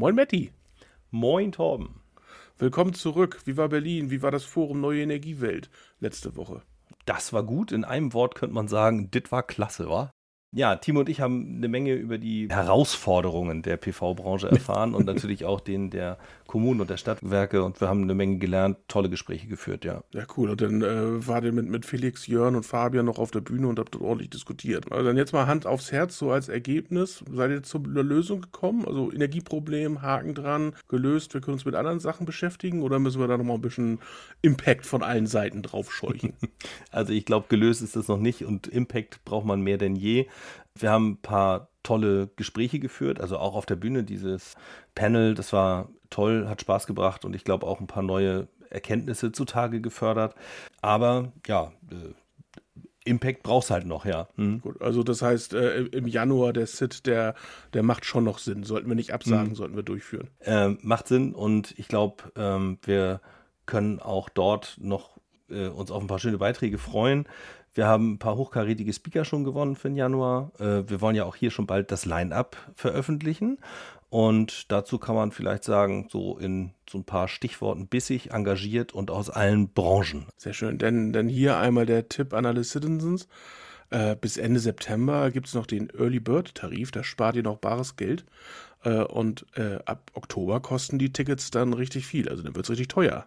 Moin Matti. Moin Torben. Willkommen zurück. Wie war Berlin? Wie war das Forum Neue Energiewelt letzte Woche? Das war gut. In einem Wort könnte man sagen, dit war klasse, wa? Ja, Timo und ich haben eine Menge über die Herausforderungen der PV-Branche erfahren und natürlich auch den der Kommunen und der Stadtwerke und wir haben eine Menge gelernt, tolle Gespräche geführt, ja. Ja, cool. Und dann äh, war ihr mit, mit Felix, Jörn und Fabian noch auf der Bühne und habt dort ordentlich diskutiert. Also dann jetzt mal Hand aufs Herz, so als Ergebnis. Seid ihr zu einer Lösung gekommen? Also Energieproblem, Haken dran, gelöst, wir können uns mit anderen Sachen beschäftigen oder müssen wir da nochmal ein bisschen Impact von allen Seiten drauf scheuchen? also ich glaube, gelöst ist das noch nicht und Impact braucht man mehr denn je. Wir haben ein paar tolle Gespräche geführt, also auch auf der Bühne dieses Panel, das war toll, hat Spaß gebracht und ich glaube auch ein paar neue Erkenntnisse zutage gefördert. Aber ja, äh, Impact brauchst halt noch, ja. Hm. Gut, also das heißt, äh, im Januar der Sit, der, der macht schon noch Sinn. Sollten wir nicht absagen, hm. sollten wir durchführen. Äh, macht Sinn und ich glaube, ähm, wir können auch dort noch äh, uns auf ein paar schöne Beiträge freuen. Wir haben ein paar hochkarätige Speaker schon gewonnen für den Januar. Äh, wir wollen ja auch hier schon bald das Line-up veröffentlichen. Und dazu kann man vielleicht sagen, so in so ein paar Stichworten bissig, engagiert und aus allen Branchen. Sehr schön. Denn, denn hier einmal der Tipp an alle Citizens. Äh, bis Ende September gibt es noch den Early Bird Tarif, da spart ihr noch bares Geld. Äh, und äh, ab Oktober kosten die Tickets dann richtig viel. Also dann wird es richtig teuer.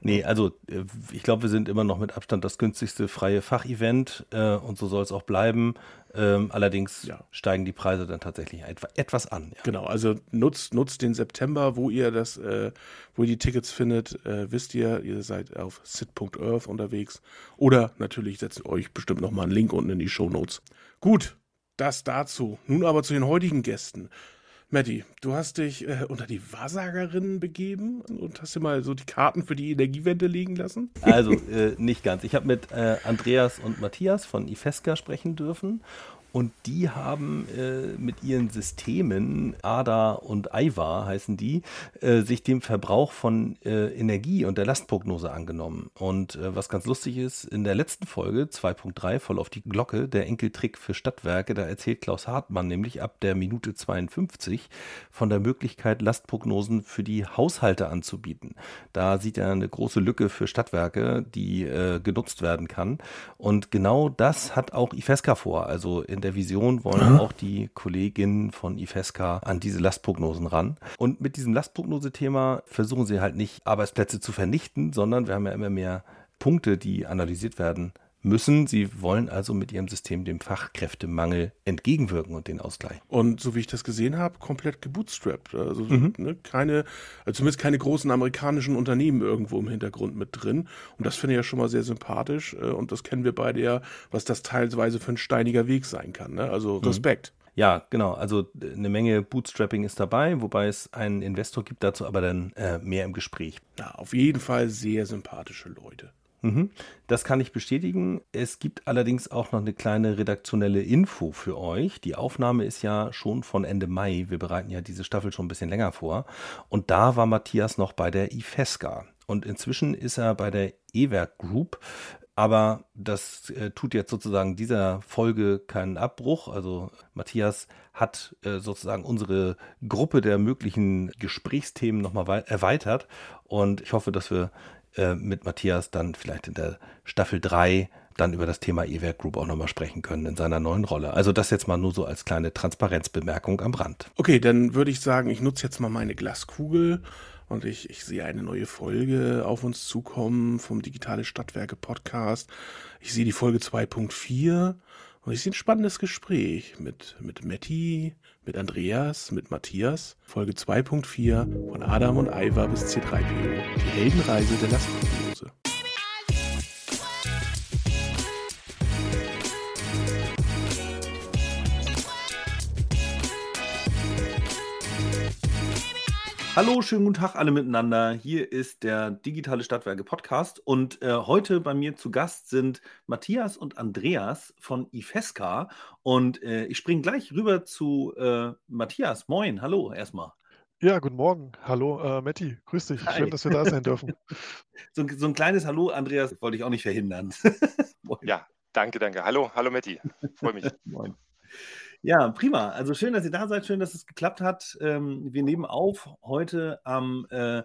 Nee, also äh, ich glaube, wir sind immer noch mit Abstand das günstigste freie Fachevent äh, und so soll es auch bleiben. Ähm, allerdings ja. steigen die Preise dann tatsächlich etwas an. Ja. Genau, also nutzt, nutzt den September, wo ihr das, äh, wo ihr die Tickets findet, äh, wisst ihr, ihr seid auf sit.earth unterwegs. Oder natürlich setzt euch bestimmt nochmal einen Link unten in die Show Notes. Gut, das dazu. Nun aber zu den heutigen Gästen. Matti, du hast dich äh, unter die Wahrsagerinnen begeben und hast dir mal so die Karten für die Energiewende legen lassen? Also äh, nicht ganz. Ich habe mit äh, Andreas und Matthias von Ifesca sprechen dürfen und die haben äh, mit ihren Systemen, ADA und AIVA heißen die, äh, sich dem Verbrauch von äh, Energie und der Lastprognose angenommen. Und äh, was ganz lustig ist, in der letzten Folge 2.3, voll auf die Glocke, der Enkeltrick für Stadtwerke, da erzählt Klaus Hartmann nämlich ab der Minute 52 von der Möglichkeit, Lastprognosen für die Haushalte anzubieten. Da sieht er eine große Lücke für Stadtwerke, die äh, genutzt werden kann. Und genau das hat auch IFESCA vor. Also in der Vision wollen mhm. auch die Kolleginnen von IFESCA an diese Lastprognosen ran. Und mit diesem Lastprognose-Thema versuchen sie halt nicht Arbeitsplätze zu vernichten, sondern wir haben ja immer mehr Punkte, die analysiert werden müssen. Sie wollen also mit ihrem System dem Fachkräftemangel entgegenwirken und den Ausgleich. Und so wie ich das gesehen habe, komplett gebootstrapped. Also mhm. ne, keine, also zumindest keine großen amerikanischen Unternehmen irgendwo im Hintergrund mit drin. Und das finde ich ja schon mal sehr sympathisch. Äh, und das kennen wir beide ja, was das teilweise für ein steiniger Weg sein kann. Ne? Also mhm. Respekt. Mhm. Ja, genau. Also eine Menge Bootstrapping ist dabei, wobei es einen Investor gibt, dazu aber dann äh, mehr im Gespräch. Ja, auf jeden Fall sehr sympathische Leute. Mhm. Das kann ich bestätigen. Es gibt allerdings auch noch eine kleine redaktionelle Info für euch. Die Aufnahme ist ja schon von Ende Mai. Wir bereiten ja diese Staffel schon ein bisschen länger vor. Und da war Matthias noch bei der IFESCA. Und inzwischen ist er bei der E-Werk Group. Aber das äh, tut jetzt sozusagen dieser Folge keinen Abbruch. Also Matthias hat äh, sozusagen unsere Gruppe der möglichen Gesprächsthemen nochmal erweitert. Und ich hoffe, dass wir äh, mit Matthias dann vielleicht in der Staffel 3 dann über das Thema E-Werk Group auch nochmal sprechen können in seiner neuen Rolle. Also das jetzt mal nur so als kleine Transparenzbemerkung am Rand. Okay, dann würde ich sagen, ich nutze jetzt mal meine Glaskugel und ich, ich sehe eine neue Folge auf uns zukommen vom Digitale Stadtwerke Podcast. Ich sehe die Folge 2.4 und ich sehe ein spannendes Gespräch mit, mit Matti, mit Andreas, mit Matthias. Folge 2.4 von Adam und Iva bis C3PO. Die Heldenreise der Lastprognose. Hallo, schönen guten Tag alle miteinander. Hier ist der Digitale Stadtwerke Podcast und äh, heute bei mir zu Gast sind Matthias und Andreas von IFESCA und äh, ich springe gleich rüber zu äh, Matthias. Moin, hallo erstmal. Ja, guten Morgen. Hallo, äh, Matti. Grüß dich. Hi. Schön, dass wir da sein dürfen. so, so, ein kleines Hallo, Andreas, wollte ich auch nicht verhindern. ja, danke, danke. Hallo, hallo, Matti. Freue mich. Moin. Ja, prima. Also schön, dass ihr da seid. Schön, dass es geklappt hat. Ähm, wir nehmen auf heute am äh,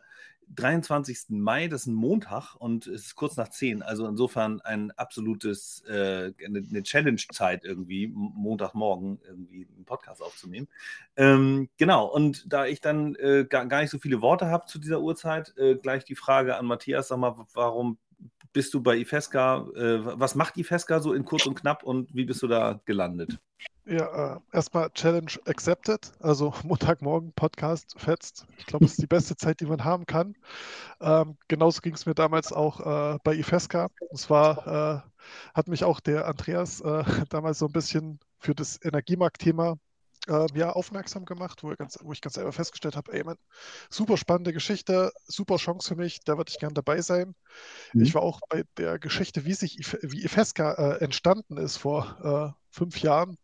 23. Mai, das ist ein Montag und es ist kurz nach 10. Also insofern ein absolutes, äh, eine, Challenge-Zeit irgendwie, Montagmorgen irgendwie einen Podcast aufzunehmen. Ähm, genau, und da ich dann äh, gar, nicht so viele Worte habe zu dieser Uhrzeit, äh, gleich die Frage an Matthias, sag mal, warum bist du bei Ifesca? Äh, was macht Ifesca so in kurz und knapp und wie bist du da gelandet? Ja, äh, erstmal Challenge accepted. Also Montagmorgen Podcast fetzt. Ich glaube, es ist die beste Zeit, die man haben kann. Ähm, genauso ging es mir damals auch äh, bei Ifesca. Und zwar äh, hat mich auch der Andreas äh, damals so ein bisschen für das Energiemarktthema äh, ja, aufmerksam gemacht, wo, ganz, wo ich ganz selber festgestellt habe, ey, man, super spannende Geschichte, super Chance für mich, da würde ich gern dabei sein. Mhm. Ich war auch bei der Geschichte, wie sich wie Ifesca äh, entstanden ist vor fünf Jahren,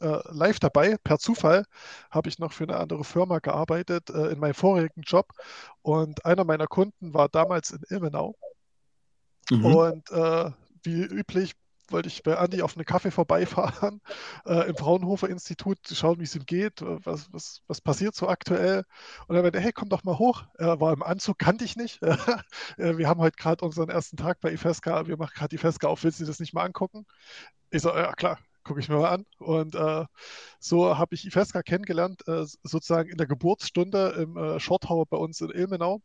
äh, live dabei. Per Zufall habe ich noch für eine andere Firma gearbeitet äh, in meinem vorigen Job und einer meiner Kunden war damals in Ilmenau. Mhm. Und äh, wie üblich wollte ich bei Andi auf einen Kaffee vorbeifahren äh, im Fraunhofer Institut, schauen, wie es ihm geht, was, was, was passiert so aktuell. Und er meinte, hey, komm doch mal hoch. Er war im Anzug, kannte ich nicht. Äh, wir haben heute gerade unseren ersten Tag bei IFESCA, wir machen gerade IFESCA auf, willst du das nicht mal angucken? Ich so, ja klar, gucke ich mir mal an. Und äh, so habe ich Ifesca kennengelernt, äh, sozusagen in der Geburtsstunde im äh, Shorthauer bei uns in Ilmenau.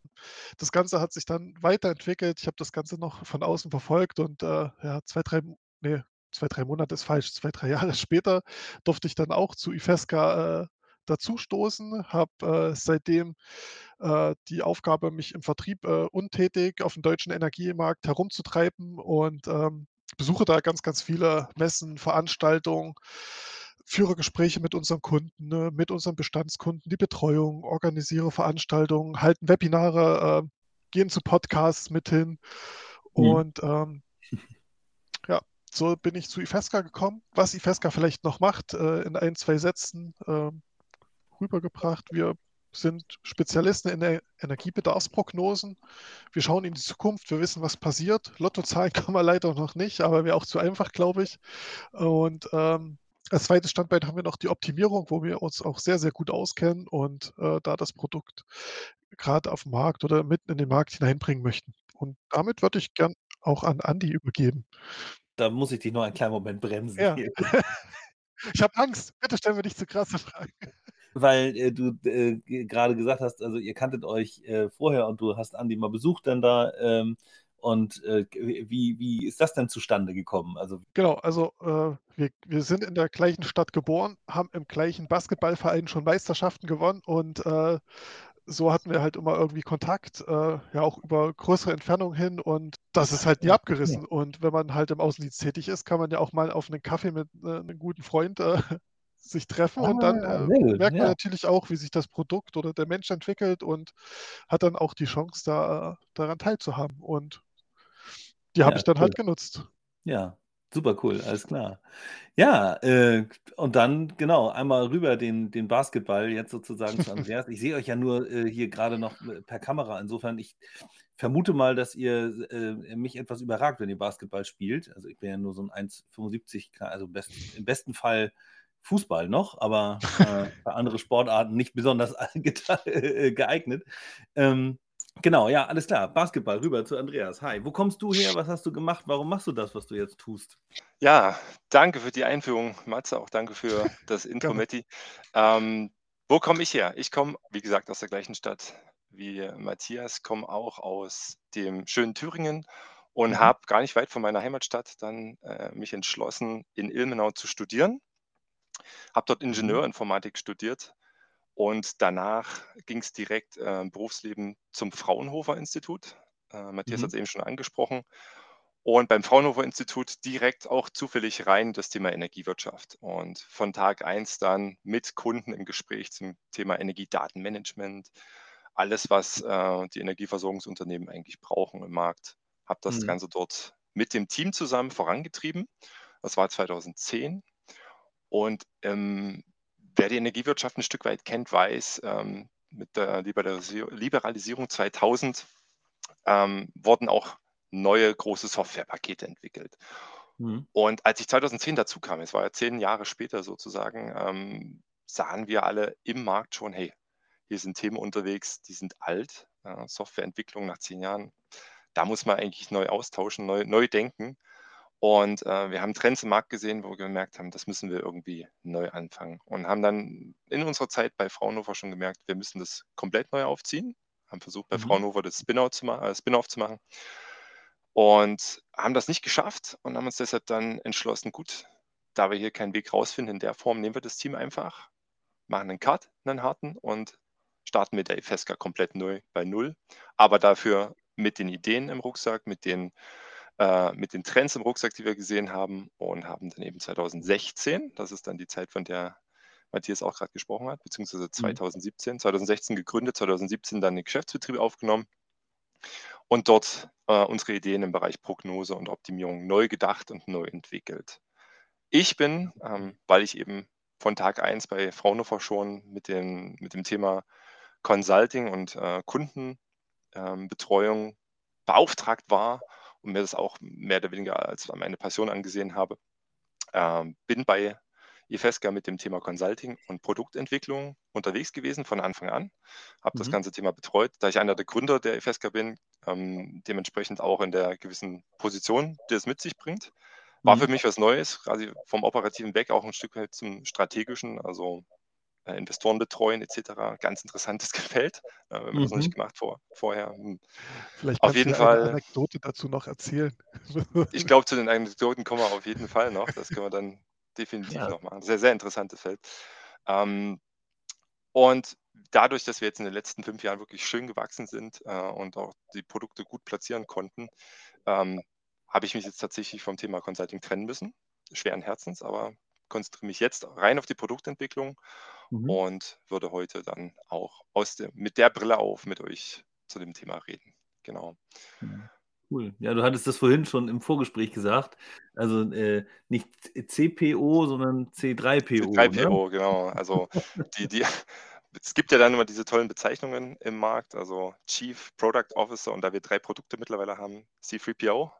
Das Ganze hat sich dann weiterentwickelt. Ich habe das Ganze noch von außen verfolgt und äh, ja, zwei, drei, nee, zwei, drei Monate ist falsch, zwei, drei Jahre später durfte ich dann auch zu Ifesca äh, dazustoßen, habe äh, seitdem äh, die Aufgabe, mich im Vertrieb äh, untätig auf dem deutschen Energiemarkt herumzutreiben und ähm, besuche da ganz, ganz viele Messen, Veranstaltungen, führe Gespräche mit unseren Kunden, ne, mit unseren Bestandskunden, die Betreuung, organisiere Veranstaltungen, halten Webinare, äh, gehen zu Podcasts mit hin. Mhm. Und ähm, ja, so bin ich zu Ifesca gekommen. Was Ifesca vielleicht noch macht, äh, in ein, zwei Sätzen äh, rübergebracht. Wir sind Spezialisten in der Energiebedarfsprognosen. Wir schauen in die Zukunft, wir wissen, was passiert. Lottozahlen kann man leider noch nicht, aber wäre auch zu einfach, glaube ich. Und ähm, als zweites Standbein haben wir noch die Optimierung, wo wir uns auch sehr, sehr gut auskennen und äh, da das Produkt gerade auf dem Markt oder mitten in den Markt hineinbringen möchten. Und damit würde ich gern auch an Andi übergeben. Da muss ich dich noch einen kleinen Moment bremsen. Ja. ich habe Angst. Bitte stellen wir nicht zu krasse Fragen weil äh, du äh, gerade gesagt hast, also ihr kanntet euch äh, vorher und du hast Andi mal besucht dann da. Ähm, und äh, wie, wie ist das denn zustande gekommen? Also, genau, also äh, wir, wir sind in der gleichen Stadt geboren, haben im gleichen Basketballverein schon Meisterschaften gewonnen und äh, so hatten wir halt immer irgendwie Kontakt, ja auch über größere Entfernungen hin und das ist halt nie abgerissen. Und wenn man halt im Außendienst tätig ist, kann man ja auch mal auf einen Kaffee mit einem guten Freund sich treffen ah, und dann ah, äh, merkt man ja. natürlich auch, wie sich das Produkt oder der Mensch entwickelt und hat dann auch die Chance, da, daran teilzuhaben. Und die habe ja, ich dann halt cool. halt genutzt. Ja, super cool, alles klar. Ja, äh, und dann genau, einmal rüber den, den Basketball jetzt sozusagen zu Andreas. Ich sehe euch ja nur äh, hier gerade noch äh, per Kamera. Insofern, ich vermute mal, dass ihr äh, mich etwas überragt, wenn ihr Basketball spielt. Also ich bin ja nur so ein 1,75, also best, im besten Fall Fußball noch, aber äh, für andere Sportarten nicht besonders äh, geeignet. Ähm, genau, ja, alles klar. Basketball, rüber zu Andreas. Hi, wo kommst du her? Was hast du gemacht? Warum machst du das, was du jetzt tust? Ja, danke für die Einführung, Matze. Auch danke für das Intro, Metti. Ähm, wo komme ich her? Ich komme, wie gesagt, aus der gleichen Stadt wie Matthias, komme auch aus dem schönen Thüringen und mhm. habe gar nicht weit von meiner Heimatstadt dann äh, mich entschlossen, in Ilmenau zu studieren habe dort mhm. Ingenieurinformatik studiert und danach ging es direkt äh, im Berufsleben zum Fraunhofer Institut. Äh, Matthias mhm. hat es eben schon angesprochen. Und beim Fraunhofer Institut direkt auch zufällig rein das Thema Energiewirtschaft. Und von Tag 1 dann mit Kunden im Gespräch zum Thema Energiedatenmanagement, alles, was äh, die Energieversorgungsunternehmen eigentlich brauchen im Markt. Habe das mhm. Ganze dort mit dem Team zusammen vorangetrieben. Das war 2010 und ähm, wer die Energiewirtschaft ein Stück weit kennt, weiß, ähm, mit der Liberalisierung 2000 ähm, wurden auch neue große Softwarepakete entwickelt. Mhm. Und als ich 2010 dazu kam, es war ja zehn Jahre später sozusagen, ähm, sahen wir alle im Markt schon, hey, hier sind Themen unterwegs, die sind alt. Ja, Softwareentwicklung nach zehn Jahren, da muss man eigentlich neu austauschen, neu, neu denken. Und äh, wir haben Trends im Markt gesehen, wo wir gemerkt haben, das müssen wir irgendwie neu anfangen. Und haben dann in unserer Zeit bei Fraunhofer schon gemerkt, wir müssen das komplett neu aufziehen. Haben versucht, bei mhm. Fraunhofer das Spin-off zu, ma äh, Spin zu machen. Und haben das nicht geschafft und haben uns deshalb dann entschlossen, gut, da wir hier keinen Weg rausfinden in der Form, nehmen wir das Team einfach, machen einen Cut, einen harten und starten mit der Ifesca komplett neu bei Null. Aber dafür mit den Ideen im Rucksack, mit den äh, mit den Trends im Rucksack, die wir gesehen haben und haben dann eben 2016, das ist dann die Zeit, von der Matthias auch gerade gesprochen hat, beziehungsweise 2017, mhm. 2016 gegründet, 2017 dann den Geschäftsbetrieb aufgenommen und dort äh, unsere Ideen im Bereich Prognose und Optimierung neu gedacht und neu entwickelt. Ich bin, ähm, weil ich eben von Tag 1 bei Fraunhofer schon mit, den, mit dem Thema Consulting und äh, Kundenbetreuung ähm, beauftragt war und mir das auch mehr oder weniger als meine Passion angesehen habe. Ähm, bin bei IFESCA mit dem Thema Consulting und Produktentwicklung unterwegs gewesen von Anfang an, habe mhm. das ganze Thema betreut. Da ich einer der Gründer der IFESCA bin, ähm, dementsprechend auch in der gewissen Position, die es mit sich bringt. War mhm. für mich was Neues, quasi vom operativen weg auch ein Stück weit zum strategischen, also Investoren betreuen etc. Ganz interessantes Feld, äh, wenn man mhm. das noch nicht mhm. gemacht vor, vorher. Hm. Vielleicht auf jeden Fall. Eine Anekdote dazu noch erzählen. ich glaube, zu den Anekdoten kommen wir auf jeden Fall noch. Das können wir dann definitiv ja. noch machen. Sehr, sehr interessantes Feld. Ähm, und dadurch, dass wir jetzt in den letzten fünf Jahren wirklich schön gewachsen sind äh, und auch die Produkte gut platzieren konnten, ähm, habe ich mich jetzt tatsächlich vom Thema Consulting trennen müssen. Schweren Herzens, aber konzentriere mich jetzt rein auf die Produktentwicklung mhm. und würde heute dann auch aus dem, mit der Brille auf mit euch zu dem Thema reden. Genau. Cool. Ja, du hattest das vorhin schon im Vorgespräch gesagt. Also äh, nicht CPO, sondern C3PO. C3PO, ne? genau. Also die, die, es gibt ja dann immer diese tollen Bezeichnungen im Markt, also Chief Product Officer und da wir drei Produkte mittlerweile haben, C3PO,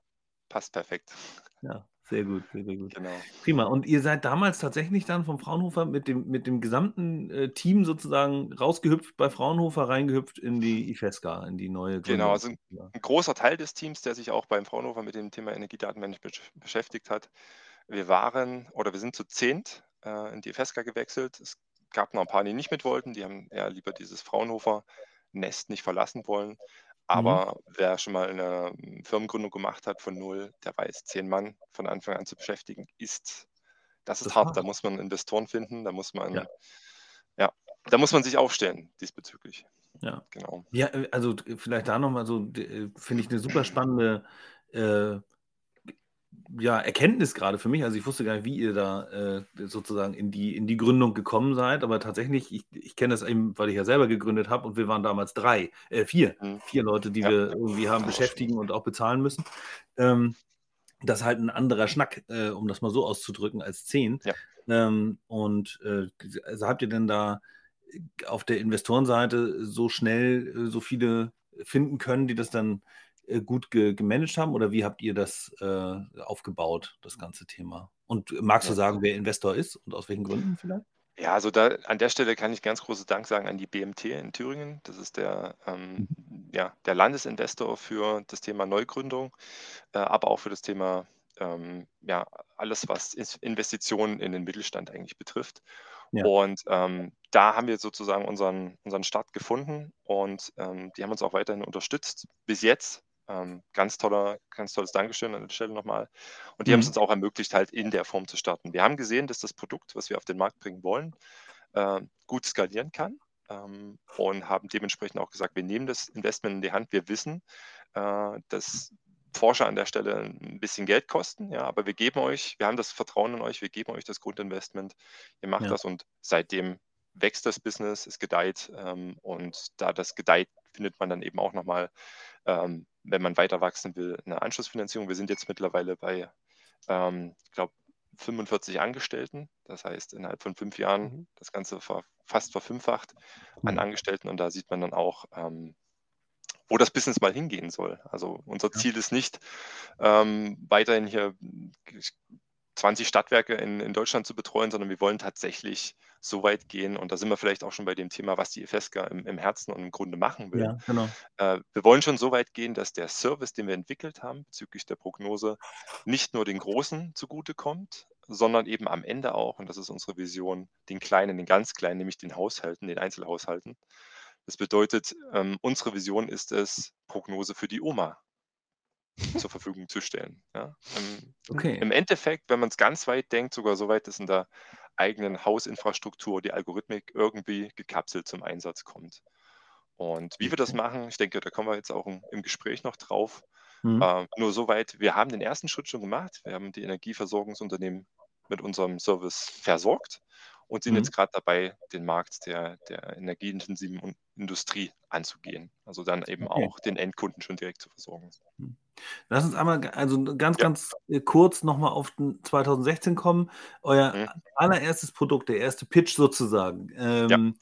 passt perfekt. Ja, sehr gut, sehr, sehr gut. Genau. Prima. Und ihr seid damals tatsächlich dann vom Fraunhofer mit dem, mit dem gesamten äh, Team sozusagen rausgehüpft bei Fraunhofer, reingehüpft in die IFESCA, in die neue Gründung. Genau, also ein, ein, großer Teil des Teams, der sich auch beim Fraunhofer mit dem Thema Energiedatenmanagement beschäftigt hat. Wir waren oder wir sind zu zehnt äh, in die IFESCA gewechselt. Es gab noch ein paar, die nicht mit wollten. Die haben eher lieber dieses Fraunhofer-Nest nicht verlassen wollen. Mhm. Aber mhm. wer schon mal eine hm, Firmengründung gemacht hat von null, der weiß, zehn Mann von Anfang an zu beschäftigen, ist, das ist das hart. Da muss man Investoren finden, da muss man, ja. ja, da muss man sich aufstellen diesbezüglich. Ja, genau. Ja, äh, also vielleicht da nochmal so, äh, finde ich eine super spannende äh, ja, Erkenntnis gerade für mich. Also ich wusste gar nicht, wie ihr da äh, sozusagen in die, in die Gründung gekommen seid, aber tatsächlich, ich, ich kenne das eben, weil ich ja selber gegründet habe und wir waren damals drei, äh, vier, mhm. vier Leute, die ja. wir irgendwie haben beschäftigen und auch bezahlen müssen. Ähm, das ist halt ein anderer Schnack, äh, um das mal so auszudrücken, als zehn. Ja. Ähm, und äh, also habt ihr denn da auf der Investorenseite so schnell äh, so viele finden können, die das dann gut ge gemanagt haben oder wie habt ihr das äh, aufgebaut, das ganze Thema? Und magst du sagen, wer Investor ist und aus welchen Gründen vielleicht? Ja, also da an der Stelle kann ich ganz großes Dank sagen an die BMT in Thüringen. Das ist der, ähm, mhm. ja, der Landesinvestor für das Thema Neugründung, äh, aber auch für das Thema ähm, ja, alles, was Investitionen in den Mittelstand eigentlich betrifft. Ja. Und ähm, da haben wir sozusagen unseren, unseren Start gefunden und ähm, die haben uns auch weiterhin unterstützt bis jetzt. Ähm, ganz toller, ganz tolles Dankeschön an der Stelle nochmal. Und die mhm. haben es uns auch ermöglicht, halt in der Form zu starten. Wir haben gesehen, dass das Produkt, was wir auf den Markt bringen wollen, äh, gut skalieren kann ähm, und haben dementsprechend auch gesagt, wir nehmen das Investment in die Hand. Wir wissen, äh, dass Forscher an der Stelle ein bisschen Geld kosten, ja, aber wir geben euch, wir haben das Vertrauen in euch, wir geben euch das Grundinvestment, ihr macht ja. das und seitdem wächst das Business, es gedeiht ähm, und da das gedeiht, findet man dann eben auch nochmal ähm, wenn man weiter wachsen will, eine Anschlussfinanzierung. Wir sind jetzt mittlerweile bei, ähm, ich glaube, 45 Angestellten. Das heißt, innerhalb von fünf Jahren mhm. das Ganze fast verfünffacht an Angestellten. Und da sieht man dann auch, ähm, wo das Business mal hingehen soll. Also unser Ziel ist nicht, ähm, weiterhin hier 20 Stadtwerke in, in Deutschland zu betreuen, sondern wir wollen tatsächlich so weit gehen, und da sind wir vielleicht auch schon bei dem Thema, was die FSK im, im Herzen und im Grunde machen will. Ja, genau. Äh, wir wollen schon so weit gehen, dass der Service, den wir entwickelt haben bezüglich der Prognose, nicht nur den Großen zugutekommt, sondern eben am Ende auch, und das ist unsere Vision, den Kleinen, den ganz Kleinen, nämlich den Haushalten, den Einzelhaushalten. Das bedeutet, ähm, unsere Vision ist es, Prognose für die Oma zur Verfügung zu stellen. Ja. Im, Okay. Im Endeffekt, wenn man es ganz weit denkt, sogar so weit, dass in der eigenen Hausinfrastruktur die Algorithmik irgendwie gekapselt zum Einsatz kommt. Und wie wir das machen, ich denke, da kommen wir jetzt auch im, im Gespräch noch drauf. Mhm. Äh, nur soweit, wir haben den ersten Schritt schon gemacht. Wir haben die Energieversorgungsunternehmen mit unserem Service versorgt und sind Mhm. jetzt gerade dabei, den Markt der, der energieintensiven Industrie anzugehen. Also dann eben Okay. auch den Endkunden schon direkt zu versorgen. Lass uns einmal also ganz, Ja. ganz äh, kurz nochmal auf den 2016 kommen. Euer Mhm. allererstes Produkt, der erste Pitch sozusagen. Ähm,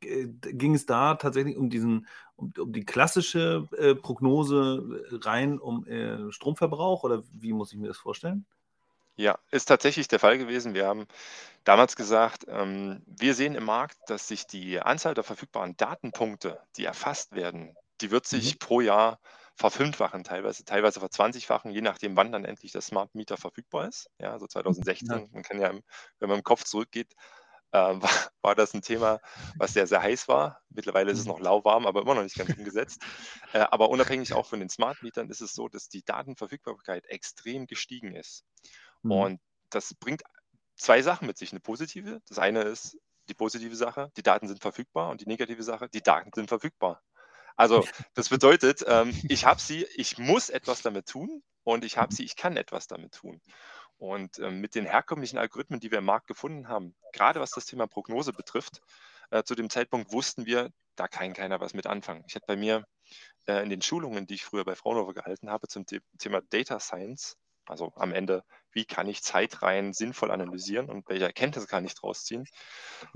g- Ging es da tatsächlich um diesen, um, um die klassische äh, Prognose äh, rein um äh, Stromverbrauch oder wie muss ich mir das vorstellen? Ja, ist tatsächlich der Fall gewesen. Wir haben damals gesagt, ähm, wir sehen im Markt, dass sich die Anzahl der verfügbaren Datenpunkte, die erfasst werden, die wird sich pro Jahr verfünffachen, teilweise, teilweise verzwanzigfachen, je nachdem, wann dann endlich der Smart Meter verfügbar ist. Ja, so 2016, man kann ja, wenn man im Kopf zurückgeht, äh, war, war das ein Thema, was sehr, sehr heiß war. Mittlerweile ist es Mhm. noch lauwarm, aber immer noch nicht ganz umgesetzt. Äh, aber unabhängig auch von den Smart Metern ist es so, dass die Datenverfügbarkeit extrem gestiegen ist. Mhm. Und das bringt zwei Sachen mit sich. Eine positive, das eine ist die positive Sache, die Daten sind verfügbar und die negative Sache, die Daten sind verfügbar. Also das bedeutet, ähm, ich habe sie, ich muss etwas damit tun und ich habe sie, ich kann etwas damit tun. Und ähm, mit den herkömmlichen Algorithmen, die wir im Markt gefunden haben, gerade was das Thema Prognose betrifft, äh, zu dem Zeitpunkt wussten wir, da kann keiner was mit anfangen. Ich hätte bei mir äh, in den Schulungen, die ich früher bei Fraunhofer gehalten habe, zum The Thema Data Science, also am Ende, wie kann ich Zeitreihen sinnvoll analysieren und welche Erkenntnisse kann ich daraus ziehen,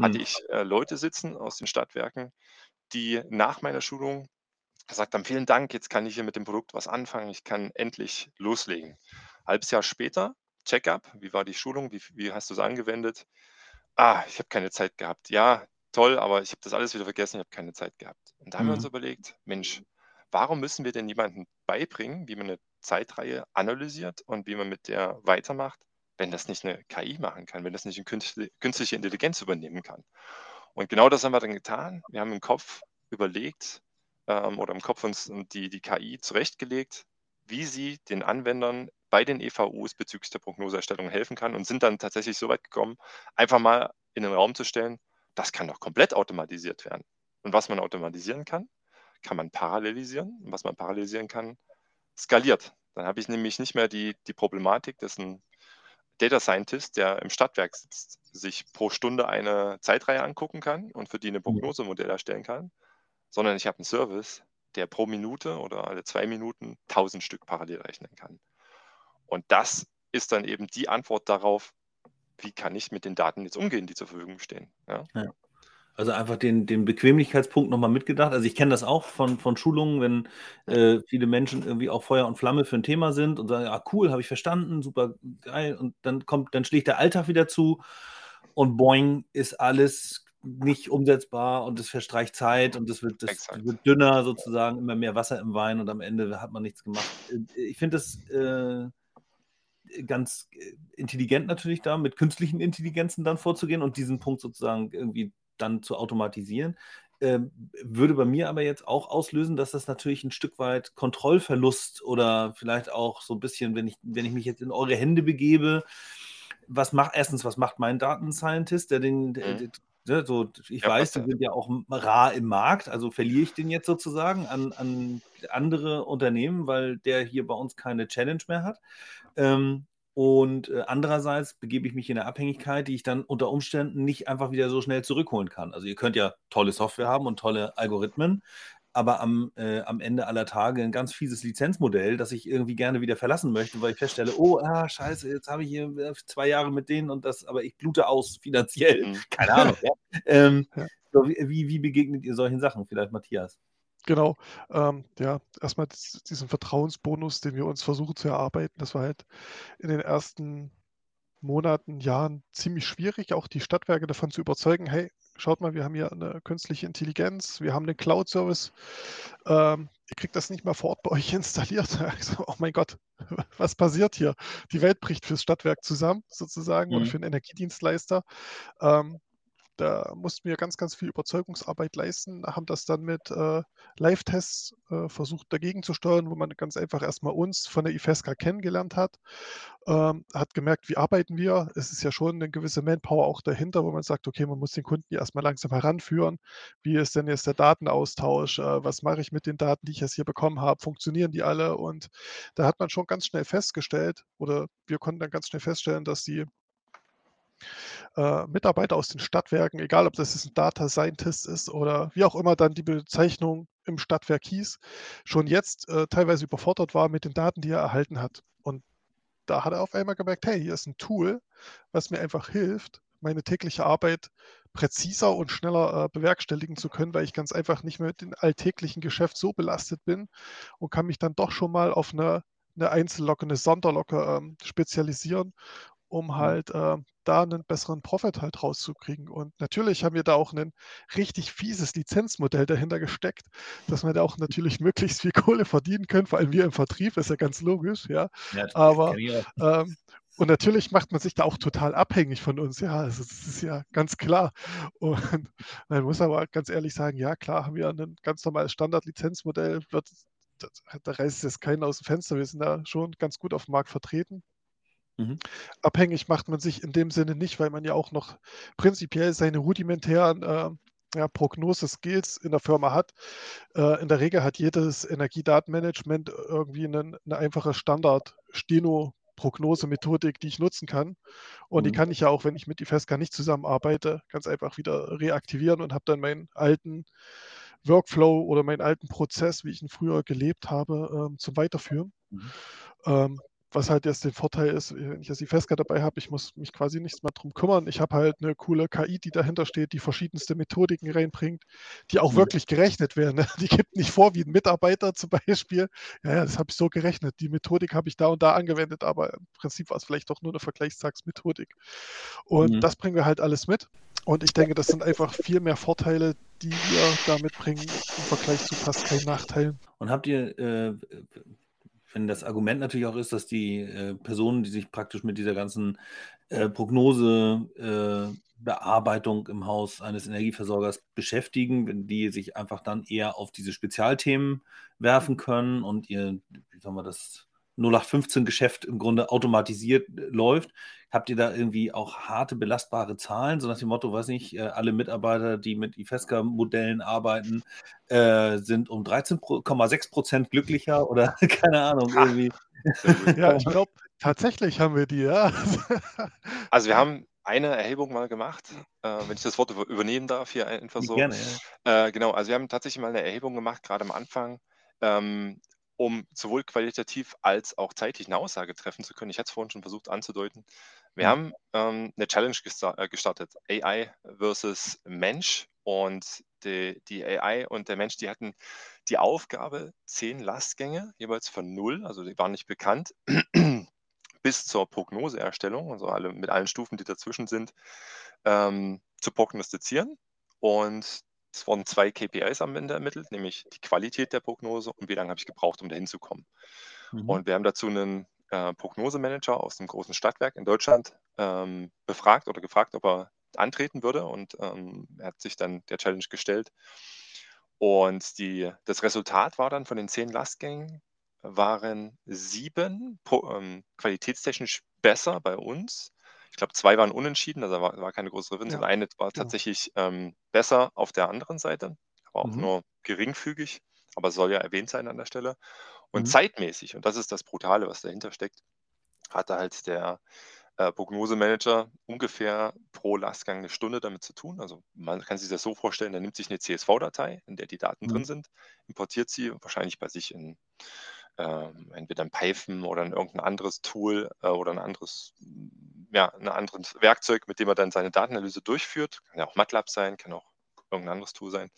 hatte Mhm. ich äh, Leute sitzen aus den Stadtwerken, die nach meiner Schulung gesagt haben, vielen Dank, jetzt kann ich hier mit dem Produkt was anfangen, ich kann endlich loslegen. Halbes Jahr später, Check-up, wie war die Schulung, wie, wie hast du es angewendet? Ah, ich habe keine Zeit gehabt. Ja, toll, aber ich habe das alles wieder vergessen, ich habe keine Zeit gehabt. Und da haben wir uns Mhm. überlegt, Mensch, warum müssen wir denn jemandem beibringen, wie man eine Zeitreihe analysiert und wie man mit der weitermacht, wenn das nicht eine KI machen kann, wenn das nicht eine künstliche Intelligenz übernehmen kann? Und genau das haben wir dann getan. Wir haben im Kopf überlegt ähm, oder im Kopf uns die, die KI zurechtgelegt, wie sie den Anwendern bei den EVUs bezüglich der Prognoseerstellung helfen kann und sind dann tatsächlich so weit gekommen, einfach mal in den Raum zu stellen, das kann doch komplett automatisiert werden. Und was man automatisieren kann, kann man parallelisieren. Und was man parallelisieren kann, skaliert. Dann habe ich nämlich nicht mehr die, die Problematik, dass ein Data Scientist, der im Stadtwerk sitzt, sich pro Stunde eine Zeitreihe angucken kann und für die eine Prognosemodell erstellen kann, sondern ich habe einen Service, der pro Minute oder alle zwei Minuten 1000 Stück parallel rechnen kann. Und das ist dann eben die Antwort darauf, wie kann ich mit den Daten jetzt umgehen, die zur Verfügung stehen. Ja? Also einfach den, den Bequemlichkeitspunkt nochmal mitgedacht. Also ich kenne das auch von, von Schulungen, wenn äh, viele Menschen irgendwie auch Feuer und Flamme für ein Thema sind und sagen, ja cool, habe ich verstanden, super geil. Und dann kommt, dann schlägt der Alltag wieder zu und boing, ist alles nicht umsetzbar und es verstreicht Zeit und es wird, das wird dünner sozusagen, immer mehr Wasser im Wein und am Ende hat man nichts gemacht. Ich finde das äh, ganz äh, intelligent natürlich da, mit künstlichen Intelligenzen dann vorzugehen und diesen Punkt sozusagen irgendwie dann zu automatisieren. Ähm, würde bei mir aber jetzt auch auslösen, dass das natürlich ein Stück weit Kontrollverlust oder vielleicht auch so ein bisschen, wenn ich, wenn ich mich jetzt in eure Hände begebe, was macht erstens, was macht mein Datenscientist, der den, der, Mhm. der, so, ich Ja, weiß, die sind ja auch rar im Markt, also verliere ich den jetzt sozusagen an, an andere Unternehmen, weil der hier bei uns keine Challenge mehr hat. Ähm, und äh, andererseits begebe ich mich in eine Abhängigkeit, die ich dann unter Umständen nicht einfach wieder so schnell zurückholen kann. Also ihr könnt ja tolle Software haben und tolle Algorithmen, aber am, äh, am Ende aller Tage ein ganz fieses Lizenzmodell, das ich irgendwie gerne wieder verlassen möchte, weil ich feststelle, oh, ah, scheiße, jetzt habe ich hier äh, zwei Jahre mit denen und das, aber ich blute aus finanziell. Mhm. Keine Ahnung. ja. Ähm, so, wie wie begegnet ihr solchen Sachen? Vielleicht Matthias. Genau. Ähm, ja, erstmal diesen Vertrauensbonus, den wir uns versuchen zu erarbeiten. Das war halt in den ersten Monaten, Jahren ziemlich schwierig, auch die Stadtwerke davon zu überzeugen, hey, schaut mal, wir haben hier eine künstliche Intelligenz, wir haben einen Cloud-Service, ähm, ihr kriegt das nicht mal vor Ort bei euch installiert. So, oh mein Gott, was passiert hier? Die Welt bricht fürs Stadtwerk zusammen, sozusagen, mhm. oder für einen Energiedienstleister. Ähm, da mussten wir ganz, ganz viel Überzeugungsarbeit leisten, haben das dann mit äh, Live-Tests äh, versucht dagegen zu steuern, wo man ganz einfach erstmal uns von der IFESCA kennengelernt hat, ähm, hat gemerkt, wie arbeiten wir. Es ist ja schon eine gewisse Manpower auch dahinter, wo man sagt, okay, man muss den Kunden erstmal langsam heranführen. Wie ist denn jetzt der Datenaustausch? Äh, was mache ich mit den Daten, die ich jetzt hier bekommen habe? Funktionieren die alle? Und da hat man schon ganz schnell festgestellt, oder wir konnten dann ganz schnell feststellen, dass die äh, Mitarbeiter aus den Stadtwerken, egal ob das ein Data Scientist ist oder wie auch immer dann die Bezeichnung im Stadtwerk hieß, schon jetzt äh, teilweise überfordert war mit den Daten, die er erhalten hat. Und da hat er auf einmal gemerkt, hey, hier ist ein Tool, was mir einfach hilft, meine tägliche Arbeit präziser und schneller äh, bewerkstelligen zu können, weil ich ganz einfach nicht mehr mit dem alltäglichen Geschäft so belastet bin und kann mich dann doch schon mal auf eine, eine Einzellocke, eine Sonderlocke ähm, spezialisieren um mhm. halt äh, da einen besseren Profit halt rauszukriegen. Und natürlich haben wir da auch ein richtig fieses Lizenzmodell dahinter gesteckt, dass wir da auch natürlich möglichst viel Kohle verdienen können, vor allem wir im Vertrieb, ist ja ganz logisch, ja. ja Aber ähm, und natürlich macht man sich da auch total abhängig von uns, ja, also das ist ja ganz klar. Und man muss aber ganz ehrlich sagen, ja klar, haben wir ein ganz normales Standard-Lizenzmodell, wird, da reißt jetzt keiner aus dem Fenster, wir sind da schon ganz gut auf dem Markt vertreten. Mhm. Abhängig macht man sich in dem Sinne nicht, weil man ja auch noch prinzipiell seine rudimentären äh, ja, Prognose-Skills in der Firma hat. Äh, in der Regel hat jedes Energiedatenmanagement irgendwie eine, eine einfache Standard-Steno-Prognose-Methodik, die ich nutzen kann. Und mhm. die kann ich ja auch, wenn ich mit IFESCA nicht zusammenarbeite, ganz einfach wieder reaktivieren und habe dann meinen alten Workflow oder meinen alten Prozess, wie ich ihn früher gelebt habe, ähm, zum Weiterführen. Mhm. Ähm, was halt jetzt den Vorteil ist, wenn ich jetzt die Feska dabei habe, ich muss mich quasi nichts mehr drum kümmern. Ich habe halt eine coole KI, die dahinter steht, die verschiedenste Methodiken reinbringt, die auch mhm. wirklich gerechnet werden. Ne? Die gibt nicht vor, wie ein Mitarbeiter zum Beispiel. Ja, ja, das habe ich so gerechnet. Die Methodik habe ich da und da angewendet, aber im Prinzip war es vielleicht doch nur eine Vergleichstagsmethodik. Und mhm. das bringen wir halt alles mit. Und ich denke, das sind einfach viel mehr Vorteile, die wir damit bringen im Vergleich zu fast keinen Nachteilen. Und habt ihr äh, wenn das Argument natürlich auch ist, dass die äh, Personen, die sich praktisch mit dieser ganzen äh, Prognose, äh, im Haus eines Energieversorgers beschäftigen, wenn die sich einfach dann eher auf diese Spezialthemen werfen können und ihr, wie soll man das 0815-Geschäft im Grunde automatisiert äh, läuft. Habt ihr da irgendwie auch harte, belastbare Zahlen, so nach dem Motto, weiß nicht, äh, alle Mitarbeiter, die mit IFESCA-Modellen arbeiten, äh, sind um 13,6 Prozent glücklicher oder keine Ahnung, irgendwie. Ja, ich glaube, tatsächlich haben wir die, ja. Also wir haben eine Erhebung mal gemacht, äh, wenn ich das Wort übernehmen darf, hier einfach so. Gerne, ja. Äh, genau, also wir haben tatsächlich mal eine Erhebung gemacht, gerade am Anfang, ähm, um sowohl qualitativ als auch zeitlich eine Aussage treffen zu können. Ich hatte es vorhin schon versucht anzudeuten. Wir mhm. haben ähm, eine Challenge äh, gestartet, AI versus Mensch. Und die, die, AI und der Mensch, die hatten die Aufgabe, zehn Lastgänge, jeweils von null, also die waren nicht bekannt, bis zur Prognoseerstellung, also alle, mit allen Stufen, die dazwischen sind, ähm, zu prognostizieren. Und es wurden zwei KPIs am Ende ermittelt, nämlich die Qualität der Prognose und wie lange habe ich gebraucht, um dahin zu kommen. Mhm. Und wir haben dazu einen äh, Prognosemanager aus einem großen Stadtwerk in Deutschland ähm, befragt oder gefragt, ob er antreten würde. Und ähm, er hat sich dann der Challenge gestellt. Und die, das Resultat war dann von den zehn Lastgängen, waren sieben pro, ähm, qualitätstechnisch besser bei uns ich glaube, zwei waren unentschieden, also war, war keine größere Winze. Ja. Eine war tatsächlich ähm, besser auf der anderen Seite, aber auch mhm. nur geringfügig, aber soll ja erwähnt sein an der Stelle. Und mhm. zeitmäßig, und das ist das Brutale, was dahinter steckt, hatte halt der äh, Prognosemanager ungefähr pro Lastgang eine Stunde damit zu tun. Also man kann sich das so vorstellen, er nimmt sich eine CSV-Datei, in der die Daten mhm. drin sind, importiert sie wahrscheinlich bei sich in ähm, entweder in Python oder in irgendein anderes Tool äh, oder ein anderes, ja, ein anderes Werkzeug, mit dem er dann seine Datenanalyse durchführt. Kann ja auch MATLAB sein, kann auch irgendein anderes Tool sein.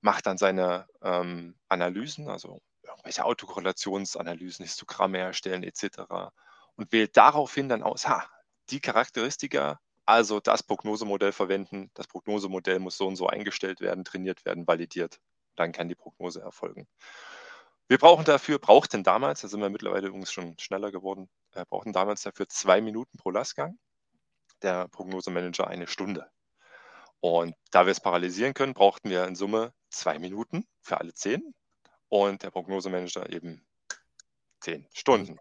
macht dann seine ähm, Analysen, also irgendwelche Autokorrelationsanalysen, Histogramme erstellen etc. und wählt daraufhin dann aus, ha, die Charakteristika, also das Prognosemodell verwenden, das Prognosemodell muss so und so eingestellt werden, trainiert werden, validiert. Dann kann die Prognose erfolgen. Wir brauchen dafür, brauchten damals, da sind wir mittlerweile übrigens schon schneller geworden, äh, brauchten damals dafür zwei Minuten pro Lastgang. Der Prognosemanager eine Stunde. Und da wir es paralysieren können, brauchten wir in Summe zwei Minuten für alle zehn und der Prognosemanager eben zehn Stunden.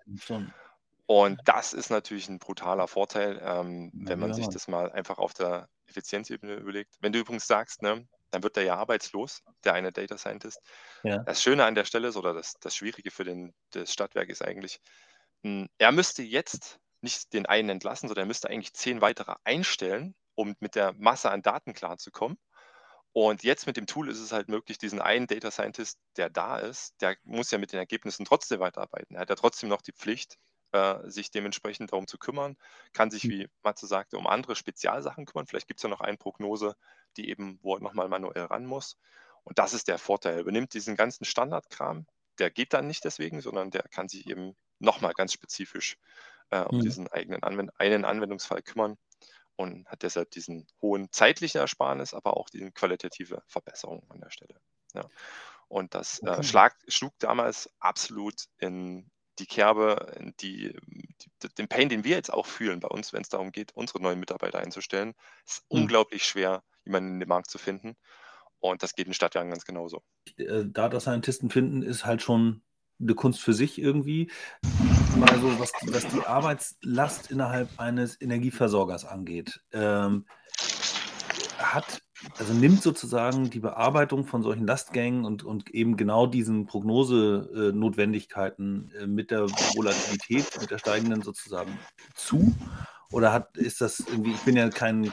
Und das ist natürlich ein brutaler Vorteil, ähm, wenn man sich das mal einfach auf der Effizienzebene überlegt. Wenn du übrigens sagst, ne, dann wird der ja arbeitslos, der eine Data Scientist. Ja. Das Schöne an der Stelle ist, oder das, das Schwierige für den, das Stadtwerk ist eigentlich, mh, hm, er müsste jetzt nicht den einen entlassen, sondern er müsste eigentlich zehn weitere einstellen, um mit der Masse an Daten klarzukommen. Und jetzt mit dem Tool ist es halt möglich, diesen einen Data Scientist, der da ist, der muss ja mit den Ergebnissen trotzdem weiterarbeiten. Er hat ja trotzdem noch die Pflicht, äh, sich dementsprechend darum zu kümmern, kann sich, hm. wie Matze sagte, um andere Spezialsachen kümmern. Vielleicht gibt es ja noch eine Prognose, die eben, wo er nochmal manuell ran muss. Und das ist der Vorteil. Er übernimmt diesen ganzen Standardkram, der geht dann nicht deswegen, sondern der kann sich eben nochmal ganz spezifisch äh, um mhm. diesen eigenen Anwend einen Anwendungsfall kümmern und hat deshalb diesen hohen zeitlichen Ersparnis, aber auch die qualitative Verbesserung an der Stelle. Ja. Und das äh, okay. schlag, schlug damals absolut in die Kerbe, in die, die, den Pain, den wir jetzt auch fühlen bei uns, wenn es darum geht, unsere neuen Mitarbeiter einzustellen, ist mhm. unglaublich schwer, jemanden in den Markt zu finden. Und das geht in Stadtjahren ganz genauso. Äh, Data Scientisten finden ist halt schon eine Kunst für sich irgendwie. Mal so, was, was die Arbeitslast innerhalb eines Energieversorgers angeht. Ähm, hat, also nimmt sozusagen die Bearbeitung von solchen Lastgängen und, und eben genau diesen Prognosenotwendigkeiten äh, mit der Volatilität, mit der steigenden sozusagen zu? Oder hat, ist das irgendwie, ich bin ja kein,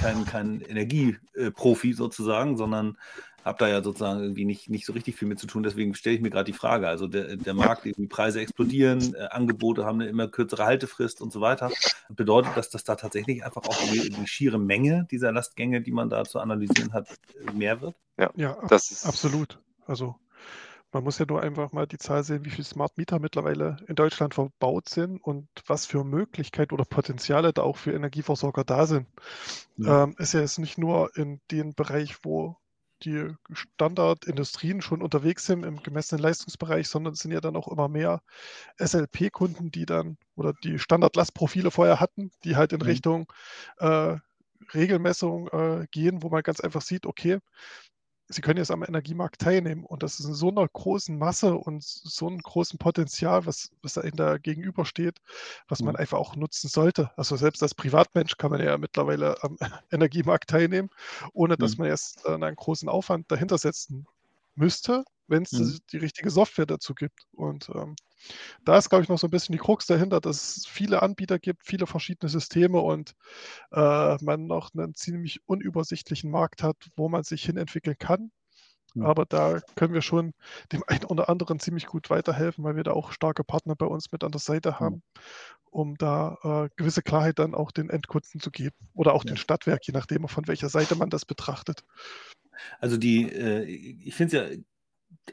kein, kein Energieprofi sozusagen, sondern habe da ja sozusagen irgendwie nicht, nicht so richtig viel mit zu tun. Deswegen stelle ich mir gerade die Frage. Also der, der Markt, die Preise explodieren, äh, Angebote haben eine immer kürzere Haltefrist und so weiter. Bedeutet das, dass da tatsächlich einfach auch die, die schiere Menge dieser Lastgänge, die man da zu analysieren hat, mehr wird? Ja, ja das ist absolut. Also man muss ja nur einfach mal die Zahl sehen, wie viele Smart Meter mittlerweile in Deutschland verbaut sind und was für Möglichkeiten oder Potenziale da auch für Energieversorger da sind. Ja. Ähm, ist ja jetzt nicht nur in dem Bereich, wo die Standardindustrien schon unterwegs sind im gemessenen Leistungsbereich, sondern es sind ja dann auch immer mehr SLP-Kunden, die dann oder die Standardlastprofile vorher hatten, die halt in mhm. Richtung äh, Regelmessung äh, gehen, wo man ganz einfach sieht, okay, sie können jetzt am Energiemarkt teilnehmen und das ist in so einer großen Masse und so einem großen Potenzial, was, was da in der gegenübersteht, was man mhm. einfach auch nutzen sollte. Also selbst als Privatmensch kann man ja mittlerweile am Energiemarkt teilnehmen, ohne dass mhm. man erst äh, einen großen Aufwand dahinter setzen müsste, wenn es mhm. die richtige Software dazu gibt. Und ähm, da ist, glaube ich, noch so ein bisschen die Krux dahinter, dass es viele Anbieter gibt, viele verschiedene Systeme und äh, man noch einen ziemlich unübersichtlichen Markt hat, wo man sich hin entwickeln kann. Mhm. Aber da können wir schon dem einen oder anderen ziemlich gut weiterhelfen, weil wir da auch starke Partner bei uns mit an der Seite haben, um da äh, gewisse Klarheit dann auch den Endkunden zu geben oder auch ja. den Stadtwerk, je nachdem, von welcher Seite man das betrachtet. Also die, äh, ich finde es ja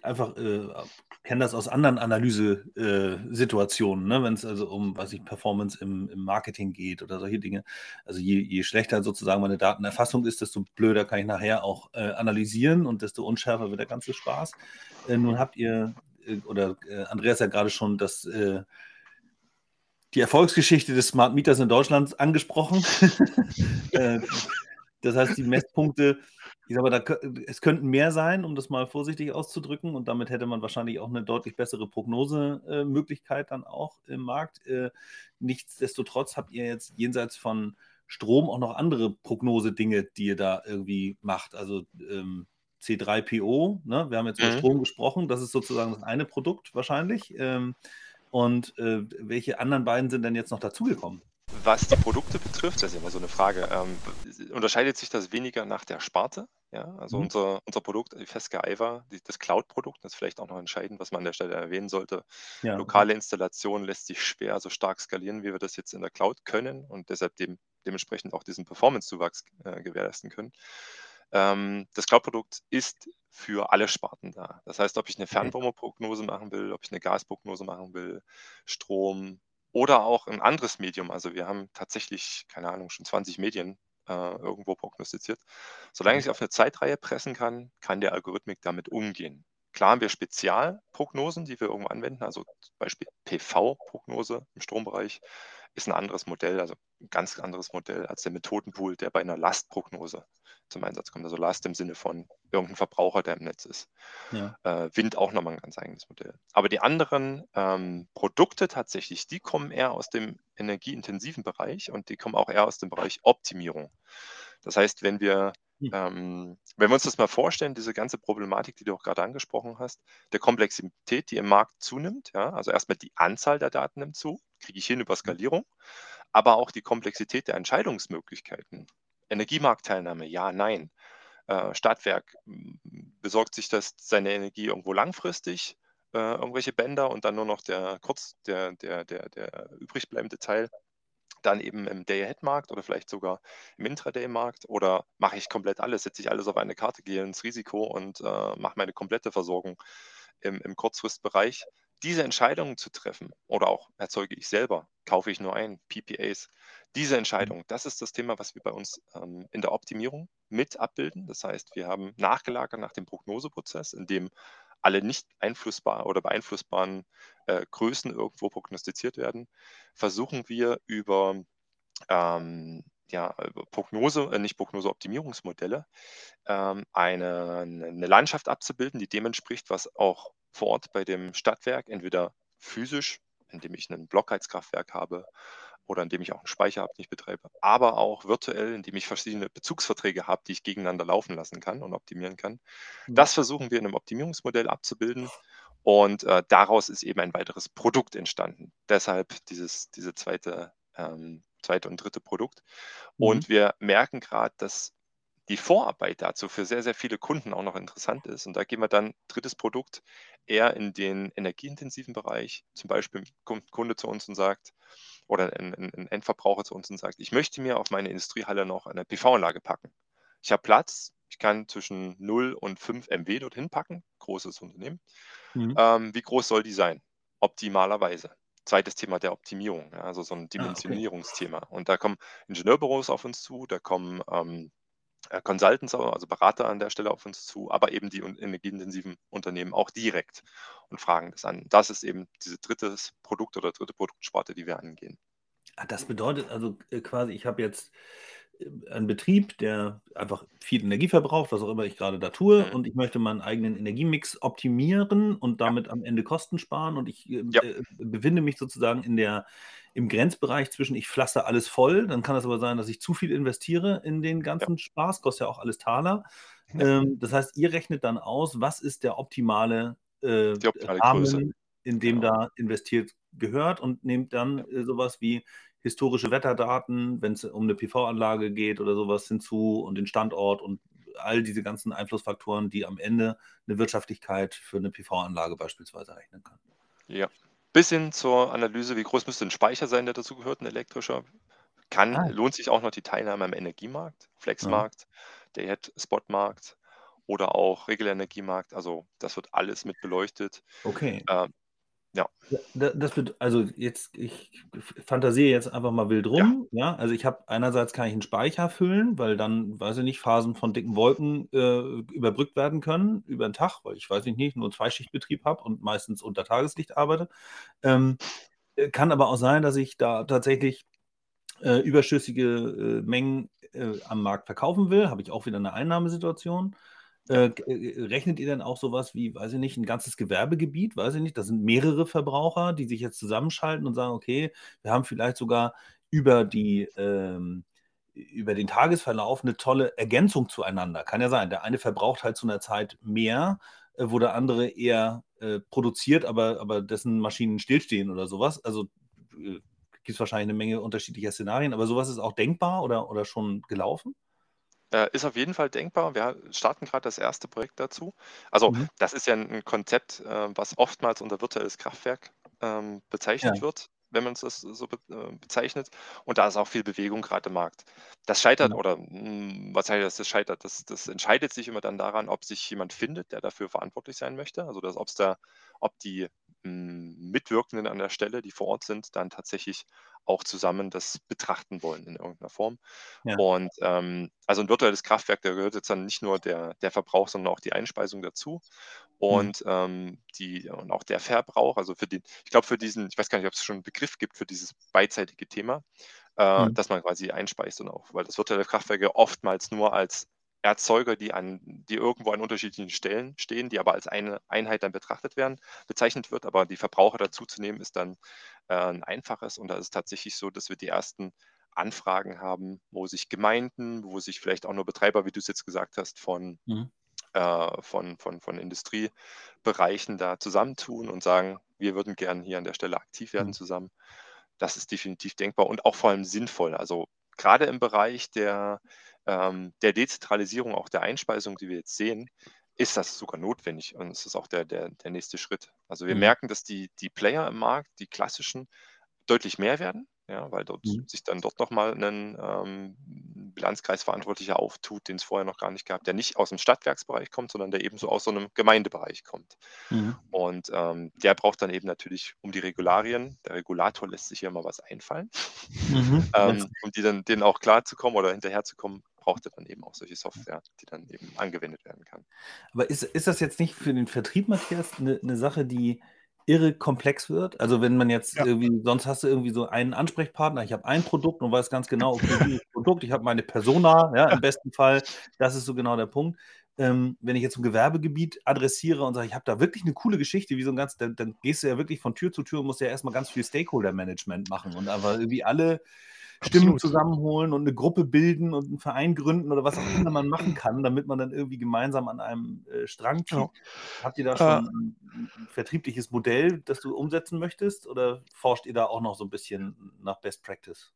einfach, äh, kenne das aus anderen Analysesituationen, äh, ne? wenn es also um, was ich, Performance im, im, Marketing geht oder solche Dinge. Also je, je, schlechter sozusagen meine Datenerfassung ist, desto blöder kann ich nachher auch äh, analysieren und desto unschärfer wird der ganze Spaß. Äh, nun habt ihr, äh, oder äh, Andreas ja gerade schon das die Erfolgsgeschichte des Smart Meters in Deutschland angesprochen. das heißt, die Messpunkte ich sage, da, es könnten mehr sein, um das mal vorsichtig auszudrücken, und damit hätte man wahrscheinlich auch eine deutlich bessere Prognosemöglichkeit äh, dann auch im Markt. Äh, nichtsdestotrotz habt ihr jetzt jenseits von Strom auch noch andere Prognosedinge, die ihr da irgendwie macht. Also ähm, C3PO, ne? wir haben jetzt über mhm. Strom gesprochen, das ist sozusagen das eine Produkt wahrscheinlich. Ähm, und äh, welche anderen beiden sind denn jetzt noch dazugekommen? Was die Produkte betrifft, das ist immer so eine Frage, ähm, unterscheidet sich das weniger nach der Sparte? Ja, also Mhm. unser, unser Produkt, die Fesca Aiva, das Cloud-Produkt, das ist vielleicht auch noch entscheidend, was man an der Stelle erwähnen sollte. Ja. Lokale Installation lässt sich schwer so stark skalieren, wie wir das jetzt in der Cloud können und deshalb dem, dementsprechend auch diesen Performance-Zuwachs äh, gewährleisten können. Ähm, das Cloud-Produkt ist für alle Sparten da. Das heißt, ob ich eine Fernwärmeprognose machen will, ob ich eine Gasprognose machen will, Strom oder auch ein anderes Medium. Also wir haben tatsächlich, keine Ahnung, schon 20 Medien äh, irgendwo prognostiziert. Solange ich es auf eine Zeitreihe pressen kann, kann der Algorithmik damit umgehen. Klar haben wir Spezialprognosen, die wir irgendwo anwenden, also zum Beispiel PV-Prognose im Strombereich ist ein anderes Modell, also ein ganz anderes Modell als der Methodenpool, der bei einer Lastprognose zum Einsatz kommt. Also Last im Sinne von irgendein Verbraucher, der im Netz ist. Ja. Äh, Wind auch nochmal ein ganz eigenes Modell. Aber die anderen ähm, Produkte tatsächlich, die kommen eher aus dem energieintensiven Bereich und die kommen auch eher aus dem Bereich Optimierung. Das heißt, wenn wir. Ähm, wenn wir uns das mal vorstellen, diese ganze Problematik, die du auch gerade angesprochen hast, der Komplexität, die im Markt zunimmt, ja, also erstmal die Anzahl der Daten nimmt zu, kriege ich hin über Skalierung, aber auch die Komplexität der Entscheidungsmöglichkeiten. Energiemarktteilnahme, ja, nein. Äh, Stadtwerk besorgt sich das, seine Energie irgendwo langfristig, äh, irgendwelche Bänder und dann nur noch der kurz, der, der, der, der übrig bleibende Teil dann eben im Day-Ahead-Markt oder vielleicht sogar im Intraday-Markt oder mache ich komplett alles, setze ich alles auf eine Karte, gehe ins Risiko und äh, mache meine komplette Versorgung im, im Kurzfristbereich. Diese Entscheidungen zu treffen oder auch erzeuge ich selber, kaufe ich nur ein, PPAs, diese Entscheidung, das ist das Thema, was wir bei uns ähm, in der Optimierung mit abbilden. Das heißt, wir haben nachgelagert nach dem Prognoseprozess, in dem alle nicht einflussbar oder beeinflussbaren äh, Größen irgendwo prognostiziert werden, versuchen wir über ähm, ja, Prognose, äh, nicht Prognose, Optimierungsmodelle, ähm, eine, eine Landschaft abzubilden, die dem entspricht, was auch vor Ort bei dem Stadtwerk entweder physisch, indem ich ein Blockheizkraftwerk habe, oder indem ich auch einen Speicher habe, den ich betreibe, aber auch virtuell, indem ich verschiedene Bezugsverträge habe, die ich gegeneinander laufen lassen kann und optimieren kann. Mhm. Das versuchen wir in einem Optimierungsmodell abzubilden und äh, daraus ist eben ein weiteres Produkt entstanden. Deshalb dieses, diese zweite, ähm, zweite und dritte Produkt. Mhm. Und wir merken gerade, dass die Vorarbeit dazu für sehr, sehr viele Kunden auch noch interessant ist. Und da gehen wir dann drittes Produkt eher in den energieintensiven Bereich. Zum Beispiel kommt ein Kunde zu uns und sagt, oder ein, ein Endverbraucher zu uns und sagt, ich möchte mir auf meine Industriehalle noch eine PV-Anlage packen. Ich habe Platz, ich kann zwischen 0 und 5 MW dorthin packen, großes Unternehmen. Mhm. Ähm, wie groß soll die sein? Optimalerweise. Zweites Thema der Optimierung, also so ein Dimensionierungsthema. Ah, okay. Und da kommen Ingenieurbüros auf uns zu, da kommen ähm, äh, Consultants, also Berater an der Stelle auf uns zu, aber eben die energieintensiven Unternehmen auch direkt und fragen das an. Das ist eben diese drittes Produkt oder dritte Produktsparte, die wir angehen. Ah, das bedeutet also äh, quasi, ich habe jetzt äh, einen Betrieb, der einfach viel Energie verbraucht, was auch immer ich gerade da tue, mhm. und ich möchte meinen eigenen Energiemix optimieren und damit ja. am Ende Kosten sparen und ich äh, ja. befinde mich sozusagen in der im Grenzbereich zwischen ich pflaster alles voll, dann kann es aber sein, dass ich zu viel investiere in den ganzen ja. Spaß, kostet ja auch alles Taler. Ja. Ähm, das heißt, ihr rechnet dann aus, was ist der optimale, äh, optimale Rahmen, Größe. in dem genau. da investiert gehört und nehmt dann äh, sowas wie historische Wetterdaten, wenn es um eine PV-Anlage geht oder sowas hinzu und den Standort und all diese ganzen Einflussfaktoren, die am Ende eine Wirtschaftlichkeit für eine PV-Anlage beispielsweise rechnen können. Ja, bis hin zur Analyse, wie groß müsste ein Speicher sein, der dazu gehört, ein elektrischer. Kann, Ah. lohnt sich auch noch die Teilnahme am Energiemarkt, Ja. Flexmarkt, der Spotmarkt oder auch Regelenergiemarkt. Also das wird alles mit beleuchtet. Okay. Ähm, ja. das wird, also jetzt, ich fantasiere jetzt einfach mal wild Ja. rum, ja. Also ich habe einerseits kann ich einen Speicher füllen, weil dann, weiß ich nicht, Phasen von dicken Wolken äh, überbrückt werden können über den Tag, weil ich weiß ich nicht, nur Zweischichtbetrieb habe und meistens unter Tageslicht arbeite. Ähm, äh, kann aber auch sein, dass ich da tatsächlich äh, überschüssige äh, Mengen äh, am Markt verkaufen will, habe ich auch wieder eine Einnahmesituation. Äh, äh, rechnet ihr denn auch sowas wie, weiß ich nicht, ein ganzes Gewerbegebiet? Weiß ich nicht, das sind mehrere Verbraucher, die sich jetzt zusammenschalten und sagen, okay, wir haben vielleicht sogar über die ähm, über den Tagesverlauf eine tolle Ergänzung zueinander. Kann ja sein. Der eine verbraucht halt zu einer Zeit mehr, äh, wo der andere eher äh, produziert, aber, aber dessen Maschinen stillstehen oder sowas. Also äh, gibt es wahrscheinlich eine Menge unterschiedlicher Szenarien, aber sowas ist auch denkbar oder, oder schon gelaufen? Äh, ist auf jeden Fall denkbar. Wir starten gerade das erste Projekt dazu. Also, Mhm. das ist ja ein Konzept, äh, was oftmals unter virtuelles Kraftwerk ähm, bezeichnet Ja. wird. wenn man es so be äh, bezeichnet. Und da ist auch viel Bewegung gerade im Markt. Das scheitert Ja. oder, hm, was heißt das, das scheitert? Das das entscheidet sich immer dann daran, ob sich jemand findet, der dafür verantwortlich sein möchte. Also, dass ob's da ob die, hm, Mitwirkenden an der Stelle, die vor Ort sind, dann tatsächlich auch zusammen das betrachten wollen in irgendeiner Form. Ja. Und, ähm, also 'n virtuelles Kraftwerk, da gehört jetzt dann nicht nur der der Verbrauch, sondern auch die Einspeisung dazu. Mhm. Und, ähm, die und auch der Verbrauch, also für den ich glaube, für diesen ich weiß gar nicht, ob's schon 'n Begriff gibt für dieses beidseitige Thema, äh, Mhm. dass man quasi einspeist und auch weil das virtuelle Kraftwerk ja oftmals nur als Erzeuger, die an die irgendwo an unterschiedlichen Stellen stehen, die aber als eine Einheit dann betrachtet werden, bezeichnet wird. Aber die Verbraucher dazuzunehmen, ist dann, äh, 'n einfaches. Und da ist es tatsächlich so, dass wir die ersten Anfragen haben, wo sich Gemeinden, wo sich vielleicht auch nur Betreiber, wie du's jetzt gesagt hast, von Mhm. äh, von von von Industriebereichen da zusammentun und sagen: „Wir würden gern hier an der Stelle aktiv werden Mhm. zusammen.“ Das ist definitiv denkbar und auch vor allem sinnvoll. Also, grade im Bereich der ähm, der Dezentralisierung, auch der Einspeisung, die wir jetzt sehen, ist das sogar notwendig und es ist auch der der der nächste Schritt. Also, wir Mhm. merken, dass die die Player im Markt, die klassischen, deutlich mehr werden, ja, weil dort Mhm. sich dann dort noch mal 'nen, ähm, Bilanzkreisverantwortlicher auftut, den's vorher noch gar nicht gab, der nicht aus'm Stadtwerksbereich kommt, sondern der eben so aus so 'nem Gemeindebereich kommt. Mhm. Und, ähm, der braucht dann eben natürlich um die Regularien der Regulator lässt sich ja immer was einfallen. Mhm. Ähm, um die dann denen auch klarzukommen oder hinterherzukommen, braucht er dann eben auch solche Software, die dann eben angewendet werden kann. Aber ist ist das jetzt nicht für den Vertrieb, Matthias, 'ne 'ne Sache, die irre komplex wird? Also, wenn man jetzt Ja. irgendwie sonst hast du irgendwie so einen Ansprechpartner, ich habe ein Produkt und weiß ganz genau, okay, dieses Produkt, ich habe meine Persona, ja, im besten Fall, das ist so genau der Punkt. Ähm, wenn ich jetzt 'n Gewerbegebiet adressiere und sage: „Ich habe da wirklich 'ne coole Geschichte“, wie so 'n ganz dann dann gehst du ja wirklich von Tür zu Tür und musst ja erst mal ganz viel Stakeholder-Management machen und einfach irgendwie alle Stimmen Absolut. zusammenholen und 'ne Gruppe bilden und 'n Verein gründen oder was auch immer man machen kann, damit man dann irgendwie gemeinsam an einem, äh, Strang zieht. Genau. Habt ihr da Äh schon 'n 'n vertriebliches Modell, das du umsetzen möchtest oder forscht ihr da auch noch so 'n bisschen nach Best Practice?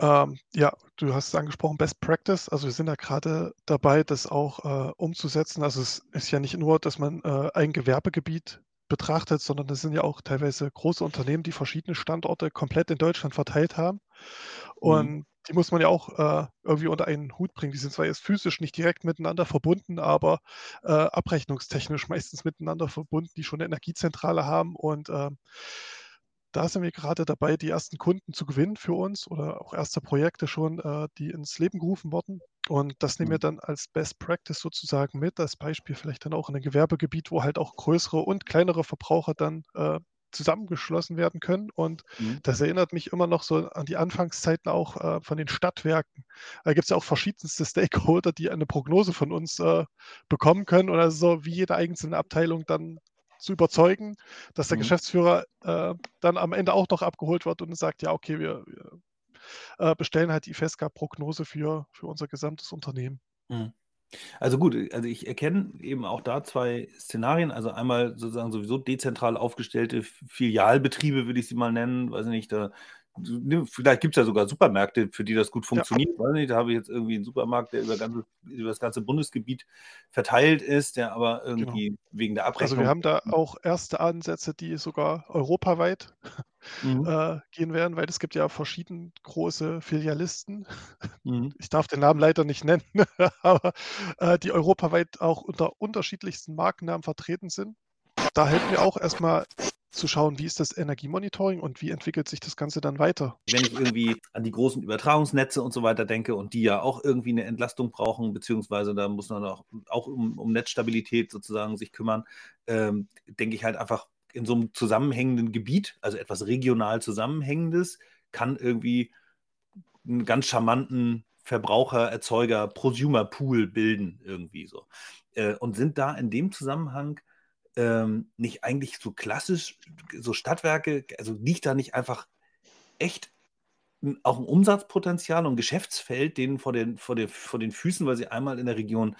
Ähm, ja, du hast es angesprochen, Best Practice. Also, wir sind da grade dabei, das auch, äh, umzusetzen. Also, es ist ja nicht nur, dass man, äh, ein Gewerbegebiet betrachtet, sondern das sind ja auch teilweise große Unternehmen, die verschiedene Standorte komplett in Deutschland verteilt haben. Mhm. Und die muss man ja auch, äh, irgendwie unter einen Hut bringen. Die sind zwar jetzt physisch nicht direkt miteinander verbunden, aber, äh, abrechnungstechnisch meistens miteinander verbunden, die schon 'ne Energiezentrale haben und, ähm da sind wir grade dabei, die ersten Kunden zu gewinnen für uns oder auch erste Projekte schon, äh, die ins Leben gerufen wurden. Und das nehmen wir Mhm. dann als Best Practice sozusagen mit, als Beispiel vielleicht dann auch in 'nem Gewerbegebiet, wo halt auch größere und kleinere Verbraucher dann, äh, zusammengeschlossen werden können. Und Mhm. das erinnert mich immer noch so an die Anfangszeiten auch, äh, von den Stadtwerken. Da gibt's ja auch verschiedenste Stakeholder, die eine Prognose von uns, äh, bekommen können oder so wie jede einzelne Abteilung dann zu überzeugen, dass der Mhm. Geschäftsführer, äh, dann am Ende auch noch abgeholt wird und sagt: „Ja, okay, wir wir, äh, bestellen halt die Ifesca-Prognose für für unser gesamtes Unternehmen.“ Mhm. Also gut, also ich erkenne eben auch da 2 Szenarien. Also einmal sozusagen sowieso dezentral aufgestellte Filialbetriebe, würde ich sie mal nennen. Weiß ich nicht, da ne, vielleicht gibt's ja sogar Supermärkte, für die das gut Ja. funktioniert. Nicht, da habe ich jetzt irgendwie 'n Supermarkt, der über ganze über das ganze Bundesgebiet verteilt ist, der aber Genau. irgendwie wegen der Also, wir Abrechnung haben da auch erste Ansätze, die sogar europaweit, Mhm. äh, gehen werden, weil es gibt ja verschieden große Filialisten. Mhm. Ich darf den Namen leider nicht nennen, aber, äh, die europaweit auch unter unterschiedlichsten Markennamen vertreten sind. Da helfen wir auch erst mal zu schauen, wie ist das Energiemonitoring und wie entwickelt sich das Ganze dann weiter. Wenn ich irgendwie an die großen Übertragungsnetze und so weiter denke und die ja auch irgendwie 'ne Entlastung brauchen, beziehungsweise da muss man auch auch um um Netzstabilität sozusagen sich kümmern, ähm, denke ich halt einfach in so 'nem zusammenhängenden Gebiet, also etwas regional Zusammenhängendes, kann irgendwie 'n ganz charmanten Verbraucher, Erzeuger, Prosumer-Pool bilden irgendwie so. Äh, und sind da in dem Zusammenhang, ähm, nicht eigentlich so klassisch so Stadtwerke also liegt da nicht einfach echt auch 'n Umsatzpotenzial und Geschäftsfeld denen vor den vor den vor den Füßen, weil sie einmal in der Region,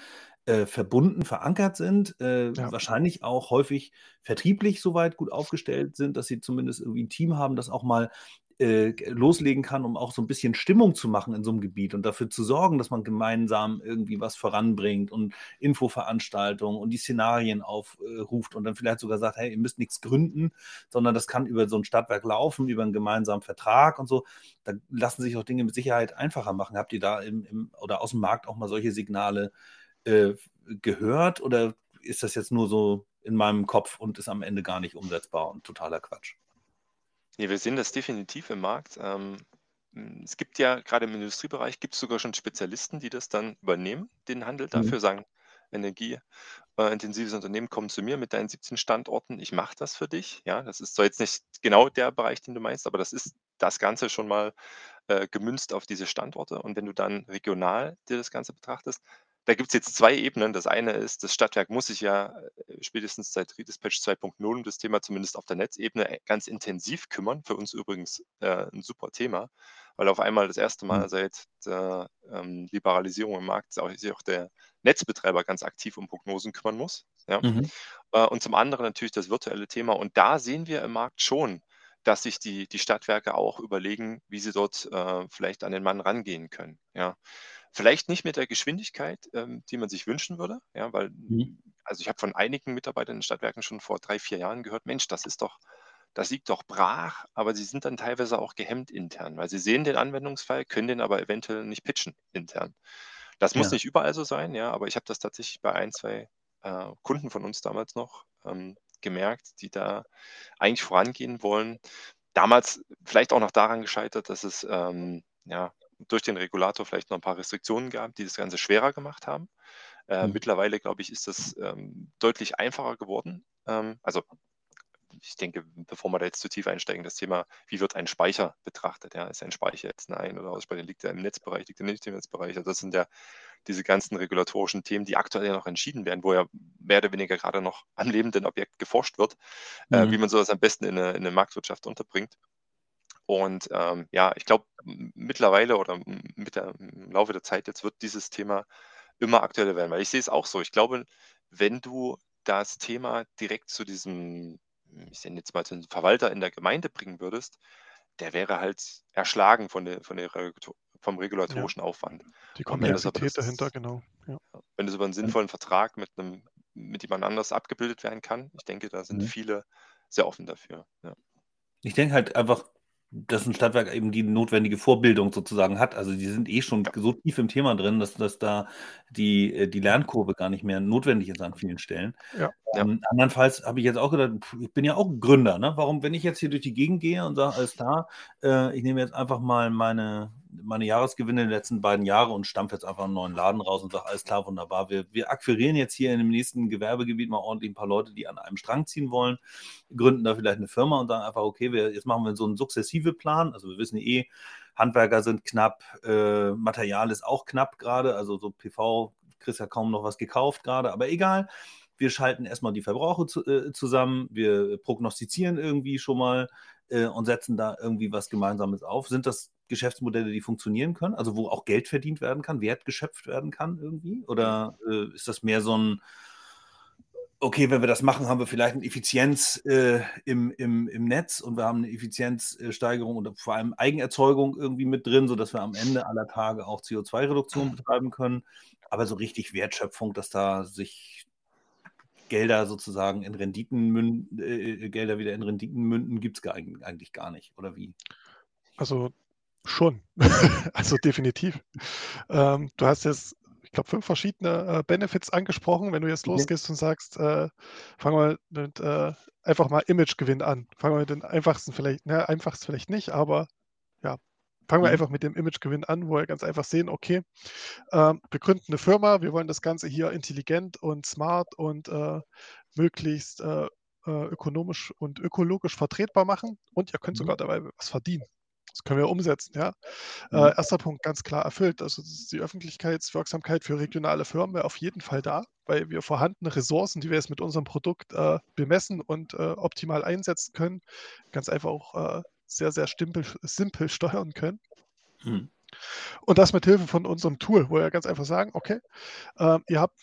äh, verbunden, verankert sind, äh, Ja. wahrscheinlich auch häufig vertrieblich so weit gut aufgestellt sind, dass sie zumindest irgendwie 'n Team haben, das auch mal äh, loslegen kann, um auch so ein bisschen Stimmung zu machen in so einem Gebiet und dafür zu sorgen, dass man gemeinsam irgendwie was voranbringt und Infoveranstaltungen und die Szenarien aufruft und dann vielleicht sogar sagt, hey, ihr müsst nichts gründen, sondern das kann über so ein Stadtwerk laufen, über einen gemeinsamen Vertrag und so. Da lassen sich auch Dinge mit Sicherheit einfacher machen. Habt ihr da im, im oder aus dem Markt auch mal solche Signale äh, gehört oder ist das jetzt nur so in meinem Kopf und ist am Ende gar nicht umsetzbar und totaler Quatsch? Nee, wir sehen das definitiv im Markt. Ähm, es gibt ja gerade im Industriebereich gibt es sogar schon Spezialisten, die das dann übernehmen, den Handel mhm. dafür, sagen, energieintensives Unternehmen, komm zu mir mit deinen 17 Standorten, ich mache das für dich. Ja, das ist zwar jetzt nicht genau der Bereich, den du meinst, aber das ist das Ganze schon mal äh, gemünzt auf diese Standorte. Und wenn du dann regional dir das Ganze betrachtest, da gibt es jetzt zwei Ebenen. Das eine ist, das Stadtwerk muss sich ja äh, spätestens seit Redispatch 2.0 um das Thema zumindest auf der Netzebene äh, ganz intensiv kümmern. Für uns übrigens äh, ein super Thema, weil auf einmal das erste Mal mhm. seit der ähm, Liberalisierung im Markt sich auch der Netzbetreiber ganz aktiv um Prognosen kümmern muss. Ja? Mhm. Äh, und zum anderen natürlich das virtuelle Thema. Und da sehen wir im Markt schon, dass sich die, die Stadtwerke auch überlegen, wie sie dort äh, vielleicht an den Mann rangehen können. Ja. Vielleicht nicht mit der Geschwindigkeit, ähm, die man sich wünschen würde, ja, weil, mhm. also ich habe von einigen Mitarbeitern in Stadtwerken schon vor drei, vier Jahren gehört, Mensch, das ist doch, das liegt doch brach, aber sie sind dann teilweise auch gehemmt intern, weil sie sehen den Anwendungsfall, können den aber eventuell nicht pitchen intern. Das muss ja. nicht überall so sein, ja, aber ich habe das tatsächlich bei ein, zwei äh, Kunden von uns damals noch ähm, gemerkt, die da eigentlich vorangehen wollen. Damals vielleicht auch noch daran gescheitert, dass es ähm, ja, durch den Regulator vielleicht noch ein paar Restriktionen gab, die das Ganze schwerer gemacht haben. Äh, mhm. Mittlerweile, glaube ich, ist das ähm, deutlich einfacher geworden. Ähm, also ich denke, bevor wir da jetzt zu tief einsteigen, das Thema, wie wird ein Speicher betrachtet? Ja? Ist ein Speicher jetzt ein oder Ausspeicher? Liegt er im Netzbereich, liegt er nicht im Netzbereich? Also das sind ja diese ganzen regulatorischen Themen, die aktuell ja noch entschieden werden, wo ja mehr oder weniger gerade noch am lebenden Objekt geforscht wird, äh, mhm. äh, wie man sowas am besten in eine, in eine Marktwirtschaft unterbringt. Und ähm, ja, ich glaube, mittlerweile oder mit der, im Laufe der Zeit jetzt wird dieses Thema immer aktueller werden, weil ich sehe es auch so. Ich glaube, wenn du das Thema direkt zu diesem, ich nenne jetzt mal zu einem Verwalter in der Gemeinde bringen würdest, der wäre halt erschlagen von der, von der, vom regulatorischen ja. Aufwand. Die Komplexität dahinter, genau. Ja. Wenn es über einen sinnvollen Vertrag mit einem, mit jemand anders abgebildet werden kann, ich denke, da sind mhm. viele sehr offen dafür. Ja. Ich denke halt einfach, dass ein Stadtwerk eben die notwendige Vorbildung sozusagen hat. Also die sind eh schon so tief im Thema drin, dass, dass da die, äh, die Lernkurve gar nicht mehr notwendig ist an vielen Stellen. Ja. Ähm, andernfalls habe ich jetzt auch gedacht, ich bin ja auch Gründer. Ne? Warum, wenn ich jetzt hier durch die Gegend gehe und sage, alles klar, äh, ich nehme jetzt einfach mal meine, meine Jahresgewinne der letzten beiden Jahre und stampfe jetzt einfach einen neuen Laden raus und sage, alles klar, wunderbar, wir, wir akquirieren jetzt hier in dem nächsten Gewerbegebiet mal ordentlich ein paar Leute, die an einem Strang ziehen wollen, gründen da vielleicht eine Firma und sagen einfach, okay, wir, jetzt machen wir so einen sukzessive Plan. Also wir wissen eh, Handwerker sind knapp, äh, Material ist auch knapp gerade, also so PV kriegst ja kaum noch was gekauft gerade, aber egal. Wir schalten erstmal die Verbraucher zu, äh, zusammen, wir prognostizieren irgendwie schon mal äh, und setzen da irgendwie was Gemeinsames auf. Sind das Geschäftsmodelle, die funktionieren können, also wo auch Geld verdient werden kann, Wert geschöpft werden kann irgendwie? Oder äh, ist das mehr so ein, okay, wenn wir das machen, haben wir vielleicht eine Effizienz äh, im, im, im Netz und wir haben eine Effizienzsteigerung und vor allem Eigenerzeugung irgendwie mit drin, sodass wir am Ende aller Tage auch CO2-Reduktion betreiben können. Aber so richtig Wertschöpfung, dass da sich Gelder sozusagen in Renditen münden, äh, Gelder wieder in Renditen münden, gibt es eigentlich gar nicht, oder wie? Also schon. also definitiv. Ähm, du hast jetzt, ich glaube, fünf verschiedene äh, Benefits angesprochen. Wenn du jetzt losgehst und sagst, äh, fangen wir mit äh, einfach mal Imagegewinn an. Fangen wir mit den einfachsten vielleicht, ne, einfachst vielleicht nicht, aber ja, fangen wir mhm. einfach mit dem Imagegewinn an, wo wir ganz einfach sehen, okay, ähm, wir gründen eine Firma, wir wollen das Ganze hier intelligent und smart und äh, möglichst äh, äh ökonomisch und ökologisch vertretbar machen und ihr könnt mhm. sogar dabei was verdienen. Das können wir umsetzen, ja. Äh, mhm. Äh, erster Punkt ganz klar erfüllt. Also die Öffentlichkeitswirksamkeit für regionale Firmen wäre auf jeden Fall da, weil wir vorhandene Ressourcen, die wir jetzt mit unserem Produkt äh, bemessen und äh, optimal einsetzen können, ganz einfach auch äh, sehr, sehr stimpel, simpel steuern können. Mhm. Und das mit Hilfe von unserem Tool, wo wir ganz einfach sagen, okay, äh, ihr habt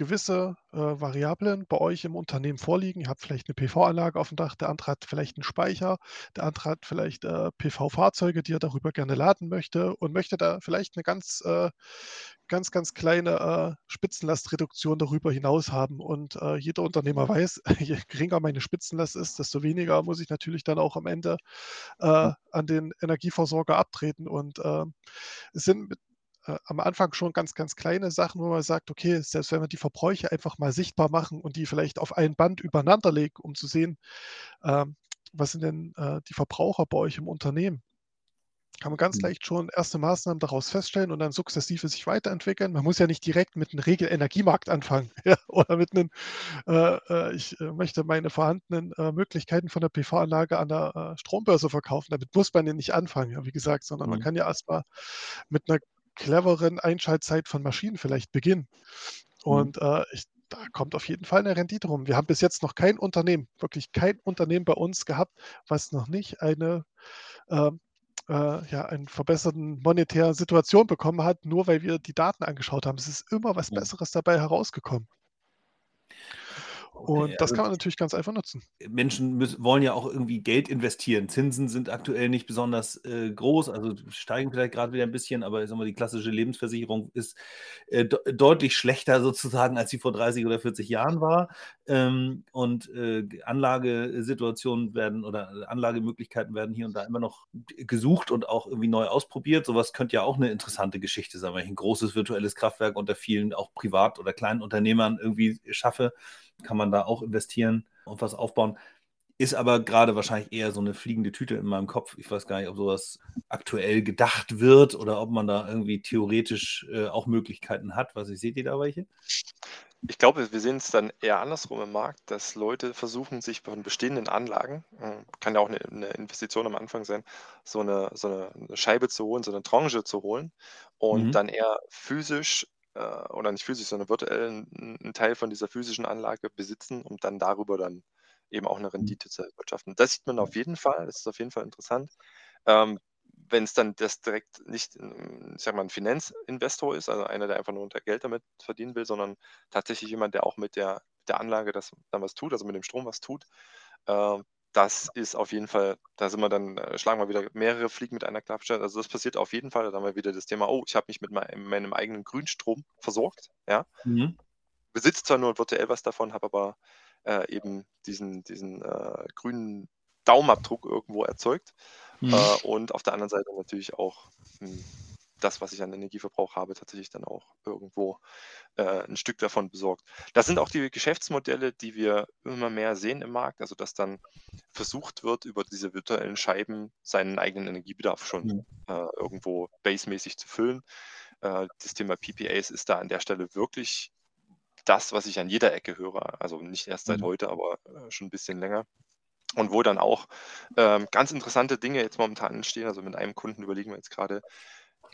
gewisse äh, Variablen bei euch im Unternehmen vorliegen. Ihr habt vielleicht eine PV-Anlage auf dem Dach, der andere hat vielleicht einen Speicher, der andere hat vielleicht äh, PV-Fahrzeuge, die er darüber gerne laden möchte und möchte da vielleicht eine ganz, äh, ganz, ganz kleine äh, Spitzenlastreduktion darüber hinaus haben. Und äh, jeder Unternehmer weiß, je geringer meine Spitzenlast ist, desto weniger muss ich natürlich dann auch am Ende äh, an den Energieversorger abtreten. Und es sind mit äh, am Anfang schon ganz, ganz kleine Sachen, wo man sagt, okay, selbst wenn wir die Verbräuche einfach mal sichtbar machen und die vielleicht auf ein Band übereinander legen, um zu sehen, ähm, was sind denn äh, die Verbraucher bei euch im Unternehmen? Kann man ganz mhm. leicht schon erste Maßnahmen daraus feststellen und dann sukzessive sich weiterentwickeln. Man muss ja nicht direkt mit einem Regelenergiemarkt anfangen ja, oder mit einem, äh, äh ich äh, möchte meine vorhandenen äh, Möglichkeiten von der PV-Anlage an der äh, Strombörse verkaufen. Damit muss man ja nicht anfangen, ja, wie gesagt, sondern mhm. man kann ja erstmal mit einer cleveren Einschaltzeit von Maschinen vielleicht beginnen. Mhm. Und äh, ich, da kommt auf jeden Fall eine Rendite rum. Wir haben bis jetzt noch kein Unternehmen, wirklich kein Unternehmen bei uns gehabt, was noch nicht eine äh, äh, ja, eine verbesserten monetäre Situation bekommen hat, nur weil wir die Daten angeschaut haben. Es ist immer was Besseres dabei herausgekommen. Und das also kann man natürlich ganz einfach nutzen. Menschen müssen, wollen ja auch irgendwie Geld investieren. Zinsen sind aktuell nicht besonders äh, groß, also steigen vielleicht gerade wieder ein bisschen, aber ich sag mal, die klassische Lebensversicherung ist äh, de deutlich schlechter sozusagen, als sie vor 30 oder 40 Jahren war. Ähm, und äh, Anlagesituationen werden oder Anlagemöglichkeiten werden hier und da immer noch gesucht und auch irgendwie neu ausprobiert. Sowas könnte ja auch eine interessante Geschichte sein, wenn ich ein großes virtuelles Kraftwerk unter vielen auch Privat- oder kleinen Unternehmern irgendwie schaffe kann man da auch investieren und was aufbauen. Ist aber gerade wahrscheinlich eher so eine fliegende Tüte in meinem Kopf. Ich weiß gar nicht, ob sowas aktuell gedacht wird oder ob man da irgendwie theoretisch äh, auch Möglichkeiten hat. Was ich, seht ihr da welche? Ich glaube, wir sehen es dann eher andersrum im Markt, dass Leute versuchen, sich von bestehenden Anlagen, äh, kann ja auch eine, eine Investition am Anfang sein, so eine, so eine Scheibe zu holen, so eine Tranche zu holen und mhm. dann eher physisch äh, oder nicht physisch, sondern virtuell einen Teil von dieser physischen Anlage besitzen, um dann darüber dann eben auch eine mhm. Rendite zu erwirtschaften. Das sieht man auf jeden Fall, das ist auf jeden Fall interessant. Ähm, wenn es dann das direkt nicht, ich sag mal, ein Finanzinvestor ist, also einer, der einfach nur Geld damit verdienen will, sondern tatsächlich jemand, der auch mit der, der Anlage das dann was tut, also mit dem Strom was tut, äh, das ist auf jeden Fall, da sind wir dann, äh, schlagen wir wieder mehrere Fliegen mit einer Klappe. Also das passiert auf jeden Fall. Da haben wir wieder das Thema, oh, ich habe mich mit meinem, meinem eigenen Grünstrom versorgt. Ja. Mhm. Besitze zwar nur virtuell was davon, habe aber äh, eben diesen, diesen äh, grünen Daumenabdruck irgendwo erzeugt. Mhm. Äh, und auf der anderen Seite natürlich auch mh, hm, das, was ich an Energieverbrauch habe, tatsächlich dann auch irgendwo äh, ein Stück davon besorgt. Das sind auch die Geschäftsmodelle, die wir immer mehr sehen im Markt, also dass dann versucht wird, über diese virtuellen Scheiben seinen eigenen Energiebedarf schon äh, irgendwo basemäßig zu füllen. Äh, das Thema PPAs ist da an der Stelle wirklich das, was ich an jeder Ecke höre. Also nicht erst seit mhm. heute, aber äh, schon ein bisschen länger und wo dann auch ähm, ganz interessante Dinge jetzt momentan entstehen. Also mit einem Kunden überlegen wir jetzt gerade,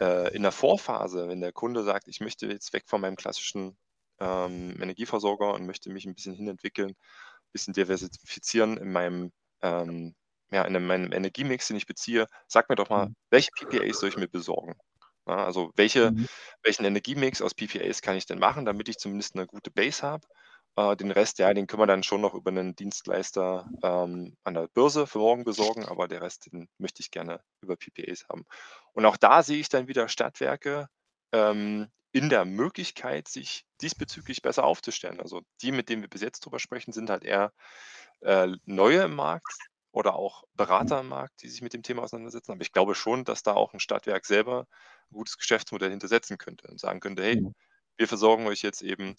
äh, in der Vorphase, wenn der Kunde sagt, ich möchte jetzt weg von meinem klassischen ähm, Energieversorger und möchte mich ein bisschen hinentwickeln, ein bisschen diversifizieren in meinem, ähm, ja, in meinem Energiemix, den ich beziehe, sag mir doch mal, mhm. welche PPAs soll ich mir besorgen? Ja, also welche, mhm. welchen Energiemix aus PPAs kann ich denn machen, damit ich zumindest eine gute Base habe äh, den Rest, ja, den können wir dann schon noch über einen Dienstleister ähm, an der Börse für morgen besorgen, aber der Rest, den möchte ich gerne über PPAs haben. Und auch da sehe ich dann wieder Stadtwerke ähm, in der Möglichkeit, sich diesbezüglich besser aufzustellen. Also die, mit denen wir bis jetzt drüber sprechen, sind halt eher äh, neue im Markt oder auch Berater im Markt, die sich mit dem Thema auseinandersetzen. Aber ich glaube schon, dass da auch ein Stadtwerk selber ein gutes Geschäftsmodell hintersetzen könnte und sagen könnte, hey, mhm wir versorgen euch jetzt eben,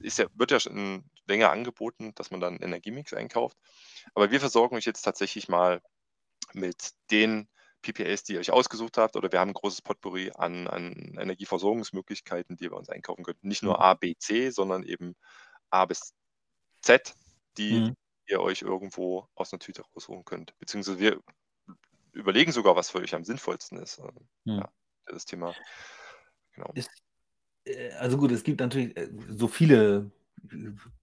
ist ja, wird ja schon länger angeboten, dass man dann Energiemix einkauft. Aber wir versorgen euch jetzt tatsächlich mal mit den PPAs, die ihr euch ausgesucht habt, oder wir haben ein großes Potpourri an, an Energieversorgungsmöglichkeiten, die wir uns einkaufen könnten. Nicht nur mhm. A, B, C, sondern eben A bis Z, die mhm. ihr euch irgendwo aus einer Tüte rausholen könnt. Beziehungsweise wir überlegen sogar, was für euch am sinnvollsten ist. Mhm. Ja, das Thema. Genau. Ist, also gut, es gibt natürlich äh, so viele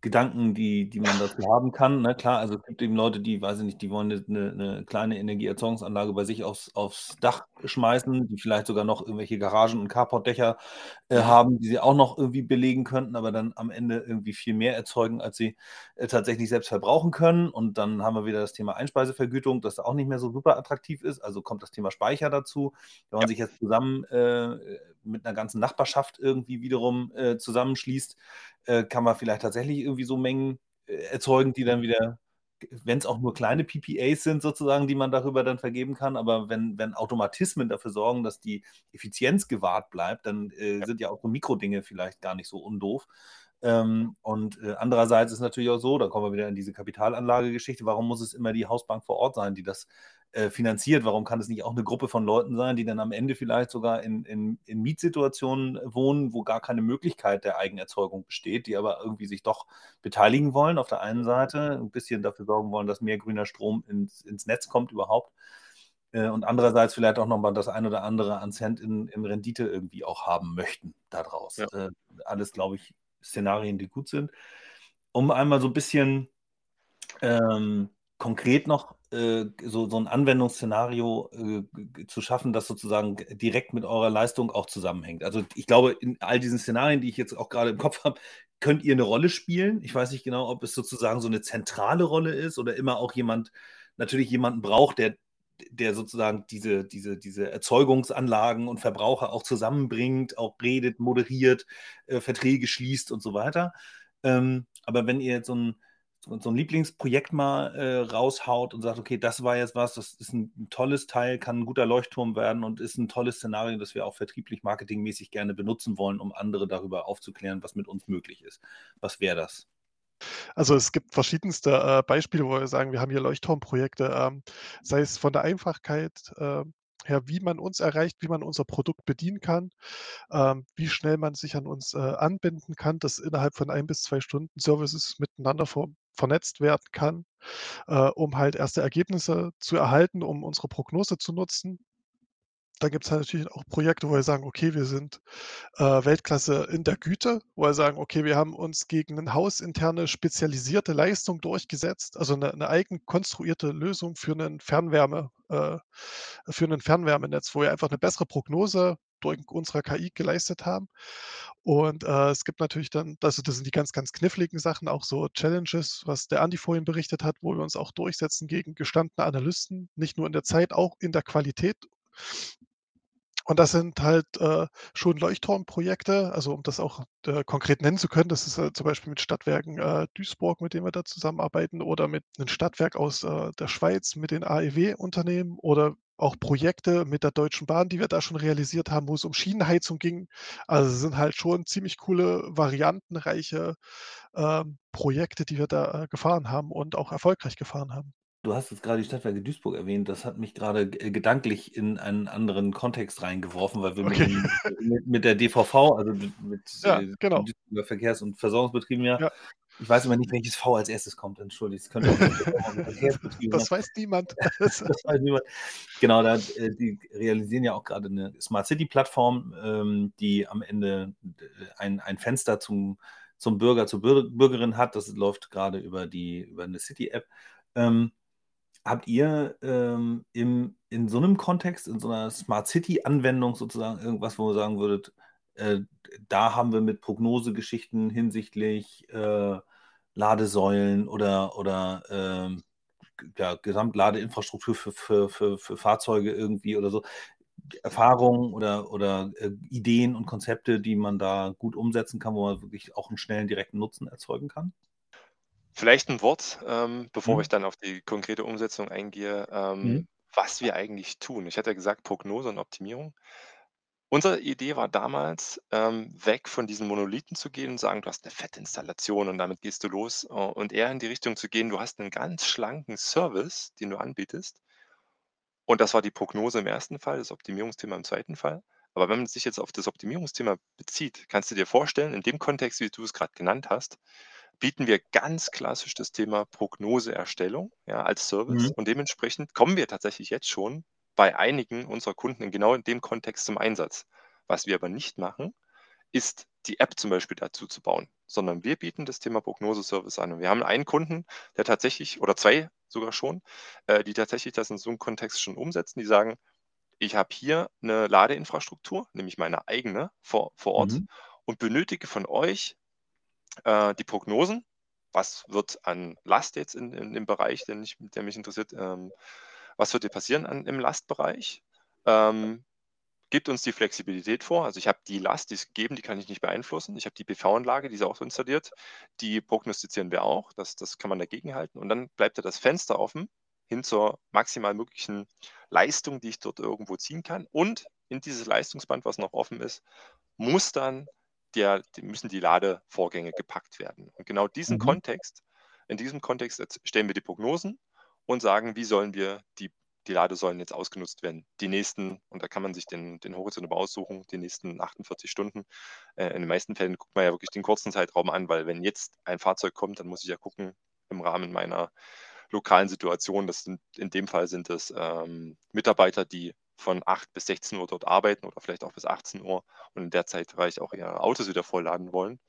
Gedanken, die, die man dazu haben kann. Ne? Klar, also es gibt eben Leute, die, weiß ich nicht, die wollen eine, eine kleine Energieerzeugungsanlage bei sich aufs, aufs Dach schmeißen, die vielleicht sogar noch irgendwelche Garagen und Carportdächer äh, haben, die sie auch noch irgendwie belegen könnten, aber dann am Ende irgendwie viel mehr erzeugen, als sie äh, tatsächlich selbst verbrauchen können. Und dann haben wir wieder das Thema Einspeisevergütung, das auch nicht mehr so super attraktiv ist. Also kommt das Thema Speicher dazu. Wenn man ja. sich jetzt zusammen äh, mit einer ganzen Nachbarschaft irgendwie wiederum äh, zusammenschließt, äh, kann man vielleicht tatsächlich irgendwie so Mengen äh, erzeugen, die dann wieder, wenn es auch nur kleine PPAs sind, sozusagen, die man darüber dann vergeben kann, aber wenn, wenn Automatismen dafür sorgen, dass die Effizienz gewahrt bleibt, dann äh, ja. sind ja auch so Mikrodinge vielleicht gar nicht so undoof. Ähm, und äh, andererseits ist natürlich auch so, da kommen wir wieder in diese Kapitalanlagegeschichte, warum muss es immer die Hausbank vor Ort sein, die das äh, finanziert? Warum kann es nicht auch eine Gruppe von Leuten sein, die dann am Ende vielleicht sogar in, in, in Mietsituationen wohnen, wo gar keine Möglichkeit der Eigenerzeugung besteht, die aber irgendwie sich doch beteiligen wollen auf der einen Seite, ein bisschen dafür sorgen wollen, dass mehr grüner Strom ins, ins Netz kommt überhaupt äh, und andererseits vielleicht auch nochmal das ein oder andere an Cent in, in Rendite irgendwie auch haben möchten daraus. Ja. Äh, alles, glaube ich, Szenarien, die gut sind. Um einmal so ein bisschen ähm, konkret noch so, so ein Anwendungsszenario äh, zu schaffen, das sozusagen direkt mit eurer Leistung auch zusammenhängt. Also ich glaube, in all diesen Szenarien, die ich jetzt auch gerade im Kopf habe, könnt ihr eine Rolle spielen. Ich weiß nicht genau, ob es sozusagen so eine zentrale Rolle ist oder immer auch jemand, natürlich jemanden braucht, der der sozusagen diese, diese, diese Erzeugungsanlagen und Verbraucher auch zusammenbringt, auch redet, moderiert, äh, Verträge schließt und so weiter. Ähm, aber wenn ihr jetzt so ein, so ein Lieblingsprojekt mal äh, raushaut und sagt, okay, das war jetzt was, das ist ein, ein, tolles Teil, kann ein guter Leuchtturm werden und ist ein tolles Szenario, das wir auch vertrieblich, marketingmäßig gerne benutzen wollen, um andere darüber aufzuklären, was mit uns möglich ist. Was wäre das? Also es gibt verschiedenste äh, Beispiele, wo wir sagen, wir haben hier Leuchtturmprojekte, ähm, sei es von der Einfachkeit äh, her, wie man uns erreicht, wie man unser Produkt bedienen kann, ähm, wie schnell man sich an uns äh, anbinden kann, dass innerhalb von ein bis zwei Stunden Services miteinander ver vernetzt werden kann, äh, um halt erste Ergebnisse zu erhalten, um unsere Prognose zu nutzen. Dann gibt es halt natürlich auch Projekte, wo wir sagen, okay, wir sind äh, Weltklasse in der Güte, wo wir sagen, okay, wir haben uns gegen eine hausinterne spezialisierte Leistung durchgesetzt, also eine, eine eigen konstruierte Lösung für einen Fernwärme, äh, für ein Fernwärmenetz, wo wir einfach eine bessere Prognose durch unsere KI geleistet haben. Und äh, es gibt natürlich dann, also das sind die ganz, ganz kniffligen Sachen, auch so Challenges, was der Andi vorhin berichtet hat, wo wir uns auch durchsetzen gegen gestandene Analysten, nicht nur in der Zeit, auch in der Qualität und das sind halt äh, schon Leuchtturmprojekte, also um das auch äh, konkret nennen zu können, das ist äh, zum Beispiel mit Stadtwerken äh, Duisburg, mit denen wir da zusammenarbeiten, oder mit einem Stadtwerk aus äh, der Schweiz, mit den AEW-Unternehmen oder auch Projekte mit der Deutschen Bahn, die wir da schon realisiert haben, wo es um Schienenheizung ging. Also es sind halt schon ziemlich coole, variantenreiche ähm, Projekte, die wir da äh, gefahren haben und auch erfolgreich gefahren haben. Du hast jetzt gerade die Stadtwerke Duisburg erwähnt. Das hat mich gerade äh, gedanklich in einen anderen Kontext reingeworfen, weil wir mit, Okay. mit, mit der DVV, also mit, mit Ja, äh, genau. Duisburger Verkehrs- und Versorgungsbetrieben ja, Ja, ich weiß immer nicht, welches V als erstes kommt. Entschuldigt, es könnte auch das weiß niemand. Das weiß niemand. Genau, da, äh, die realisieren ja auch gerade eine Smart City-Plattform, ähm, die am Ende ein, ein Fenster zum, zum Bürger, zur Bürgerin hat. Das läuft gerade über die über eine City-App. Ähm, Habt ihr ähm, im, in so einem Kontext, in so einer Smart City-Anwendung sozusagen irgendwas, wo ihr sagen würdet, äh, da haben wir mit Prognosegeschichten hinsichtlich äh, Ladesäulen oder, oder ähm, ja, Gesamtladeinfrastruktur für, für, für, für Fahrzeuge irgendwie oder so, Erfahrungen oder, oder äh, Ideen und Konzepte, die man da gut umsetzen kann, wo man wirklich auch einen schnellen, direkten Nutzen erzeugen kann? Vielleicht ein Wort, ähm, bevor Mhm. ich dann auf die konkrete Umsetzung eingehe, ähm, Mhm. was wir eigentlich tun. Ich hatte ja gesagt, Prognose und Optimierung. Unsere Idee war damals, ähm, weg von diesen Monolithen zu gehen und sagen: „Du hast eine fette Installation und damit gehst du los“, äh, und eher in die Richtung zu gehen, du hast einen ganz schlanken Service, den du anbietest. Und das war die Prognose im ersten Fall, das Optimierungsthema im zweiten Fall. Aber wenn man sich jetzt auf das Optimierungsthema bezieht, kannst du dir vorstellen, in dem Kontext, wie du es gerade genannt hast bieten wir ganz klassisch das Thema Prognoseerstellung, ja, als Service Mhm. und dementsprechend kommen wir tatsächlich jetzt schon bei einigen unserer Kunden in genau in dem Kontext zum Einsatz. Was wir aber nicht machen, ist die App zum Beispiel dazu zu bauen. sondern wir bieten das Thema Prognoseservice an. Und wir haben einen Kunden, der tatsächlich, oder zwei sogar schon, äh, die tatsächlich das in so einem Kontext schon umsetzen. Die sagen, ich habe hier eine Ladeinfrastruktur, nämlich meine eigene vor, vor Ort mhm. und benötige von euch äh, die Prognosen. Was wird an Last jetzt in, in dem Bereich, den ich, der mich interessiert, ähm, was wird hier passieren an, im Lastbereich? Ähm, gibt uns die Flexibilität vor. Also ich habe die Last, die es gegeben, die kann ich nicht beeinflussen. Ich habe die PV-Anlage, die ist auch so installiert. Die prognostizieren wir auch. Das, das kann man dagegen halten. Und dann bleibt ja das Fenster offen hin zur maximal möglichen Leistung, die ich dort irgendwo ziehen kann. Und in dieses Leistungsband, was noch offen ist, muss dann der, müssen die Ladevorgänge gepackt werden. Und genau diesen mhm. Kontext, in diesem Kontext stellen wir die Prognosen und sagen, wie sollen wir die die Ladesäulen jetzt ausgenutzt werden. Die nächsten, und da kann man sich den, den Horizont aber aussuchen, die nächsten 48 Stunden. Äh, in den meisten Fällen guckt man ja wirklich den kurzen Zeitraum an, weil wenn jetzt ein Fahrzeug kommt, dann muss ich ja gucken, im Rahmen meiner lokalen Situation, das sind, in dem Fall sind es ähm, Mitarbeiter, die von 8 bis 16 Uhr dort arbeiten oder vielleicht auch bis 18 Uhr und in der Zeit vielleicht auch ihre Autos wieder vollladen wollen.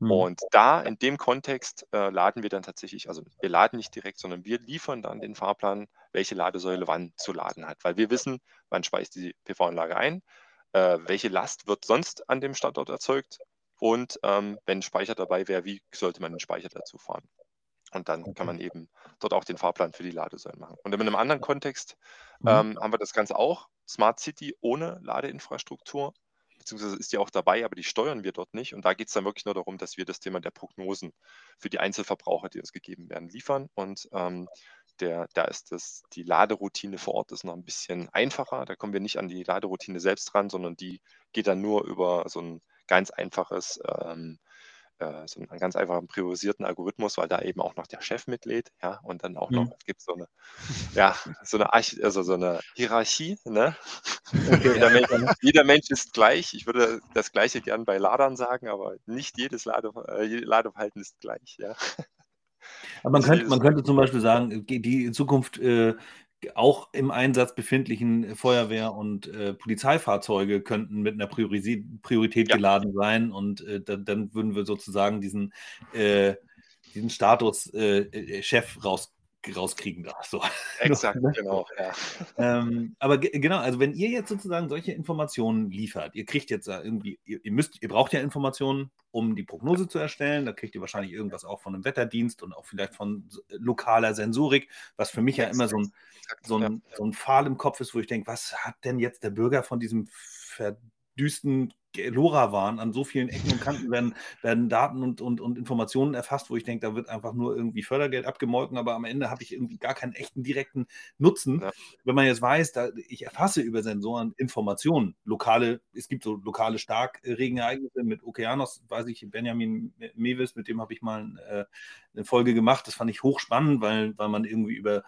Mhm. Und da in dem Kontext äh, laden wir dann tatsächlich, also wir laden nicht direkt, sondern wir liefern dann den Fahrplan, welche Ladesäule wann zu laden hat, weil wir wissen, wann speist die PV-Anlage ein, äh, welche Last wird sonst an dem Standort erzeugt und ähm, wenn Speicher dabei wäre, wie sollte man den Speicher dazu fahren. Und dann kann man eben dort auch den Fahrplan für die Ladesäulen machen. Und in einem anderen Kontext mhm. ähm, haben wir das Ganze auch, Smart City ohne Ladeinfrastruktur beziehungsweise ist die auch dabei, aber die steuern wir dort nicht. Und da geht es dann wirklich nur darum, dass wir das Thema der Prognosen für die Einzelverbraucher, die uns gegeben werden, liefern. Und ähm, der, da ist das, die Laderoutine vor Ort ist noch ein bisschen einfacher. Da kommen wir nicht an die Laderoutine selbst ran, sondern die geht dann nur über so ein ganz einfaches ähm, äh, so einen ganz einfachen priorisierten Algorithmus, weil da eben auch noch der Chef mitlädt, ja, und dann auch noch mhm. gibt so eine, ja, so eine, Arch also so eine Hierarchie, ne? Okay, jeder, Mensch, jeder, Mensch, ist gleich. Ich würde das Gleiche gern bei Ladern sagen, aber nicht jedes Lade, äh, Ladeverhalten ist gleich, ja. Aber man, könnte, man könnte zum Beispiel sagen, die in Zukunft äh, auch im Einsatz befindlichen Feuerwehr- und äh, Polizeifahrzeuge könnten mit einer Priorisi Priorität ja. geladen sein und äh, dann, dann, würden wir sozusagen diesen, äh, diesen Status äh, äh, Chef raus rauskriegen darf. So. Exakt, genau. Ja. Ähm, aber genau, also wenn ihr jetzt sozusagen solche Informationen liefert, ihr kriegt jetzt irgendwie, ihr, ihr, müsst, ihr braucht ja Informationen, um die Prognose zu erstellen. Da kriegt ihr wahrscheinlich irgendwas auch von einem Wetterdienst und auch vielleicht von lokaler Sensorik, was für mich ja immer so ein, so ein, so ein Pfahl im Kopf ist, wo ich denke, was hat denn jetzt der Bürger von diesem verdüsten LoRa waren. An so vielen Ecken und Kanten werden, werden Daten und, und, und Informationen erfasst, wo ich denke, da wird einfach nur irgendwie Fördergeld abgemolken, aber am Ende habe ich irgendwie gar keinen echten direkten Nutzen. Ja. Wenn man jetzt weiß, da, ich erfasse über Sensoren Informationen, lokale, es gibt so lokale Starkregenereignisse mit Okeanos, weiß ich, Benjamin Mewis, mit dem habe ich mal äh, eine Folge gemacht. Das fand ich hochspannend, weil, weil man irgendwie über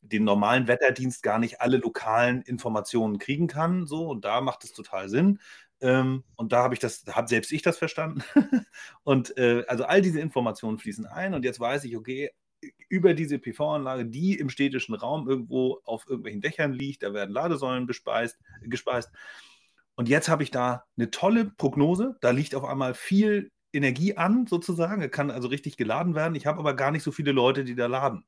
den normalen Wetterdienst gar nicht alle lokalen Informationen kriegen kann. So, und da macht es total Sinn. Ähm, und da habe ich das, habe selbst ich das verstanden. und äh, also all diese Informationen fließen ein und jetzt weiß ich, okay, über diese PV-Anlage, die im städtischen Raum irgendwo auf irgendwelchen Dächern liegt, da werden Ladesäulen bespeist, gespeist. Und jetzt habe ich da eine tolle Prognose. Da liegt auf einmal viel Energie an, sozusagen. Er kann also richtig geladen werden. Ich habe aber gar nicht so viele Leute, die da laden.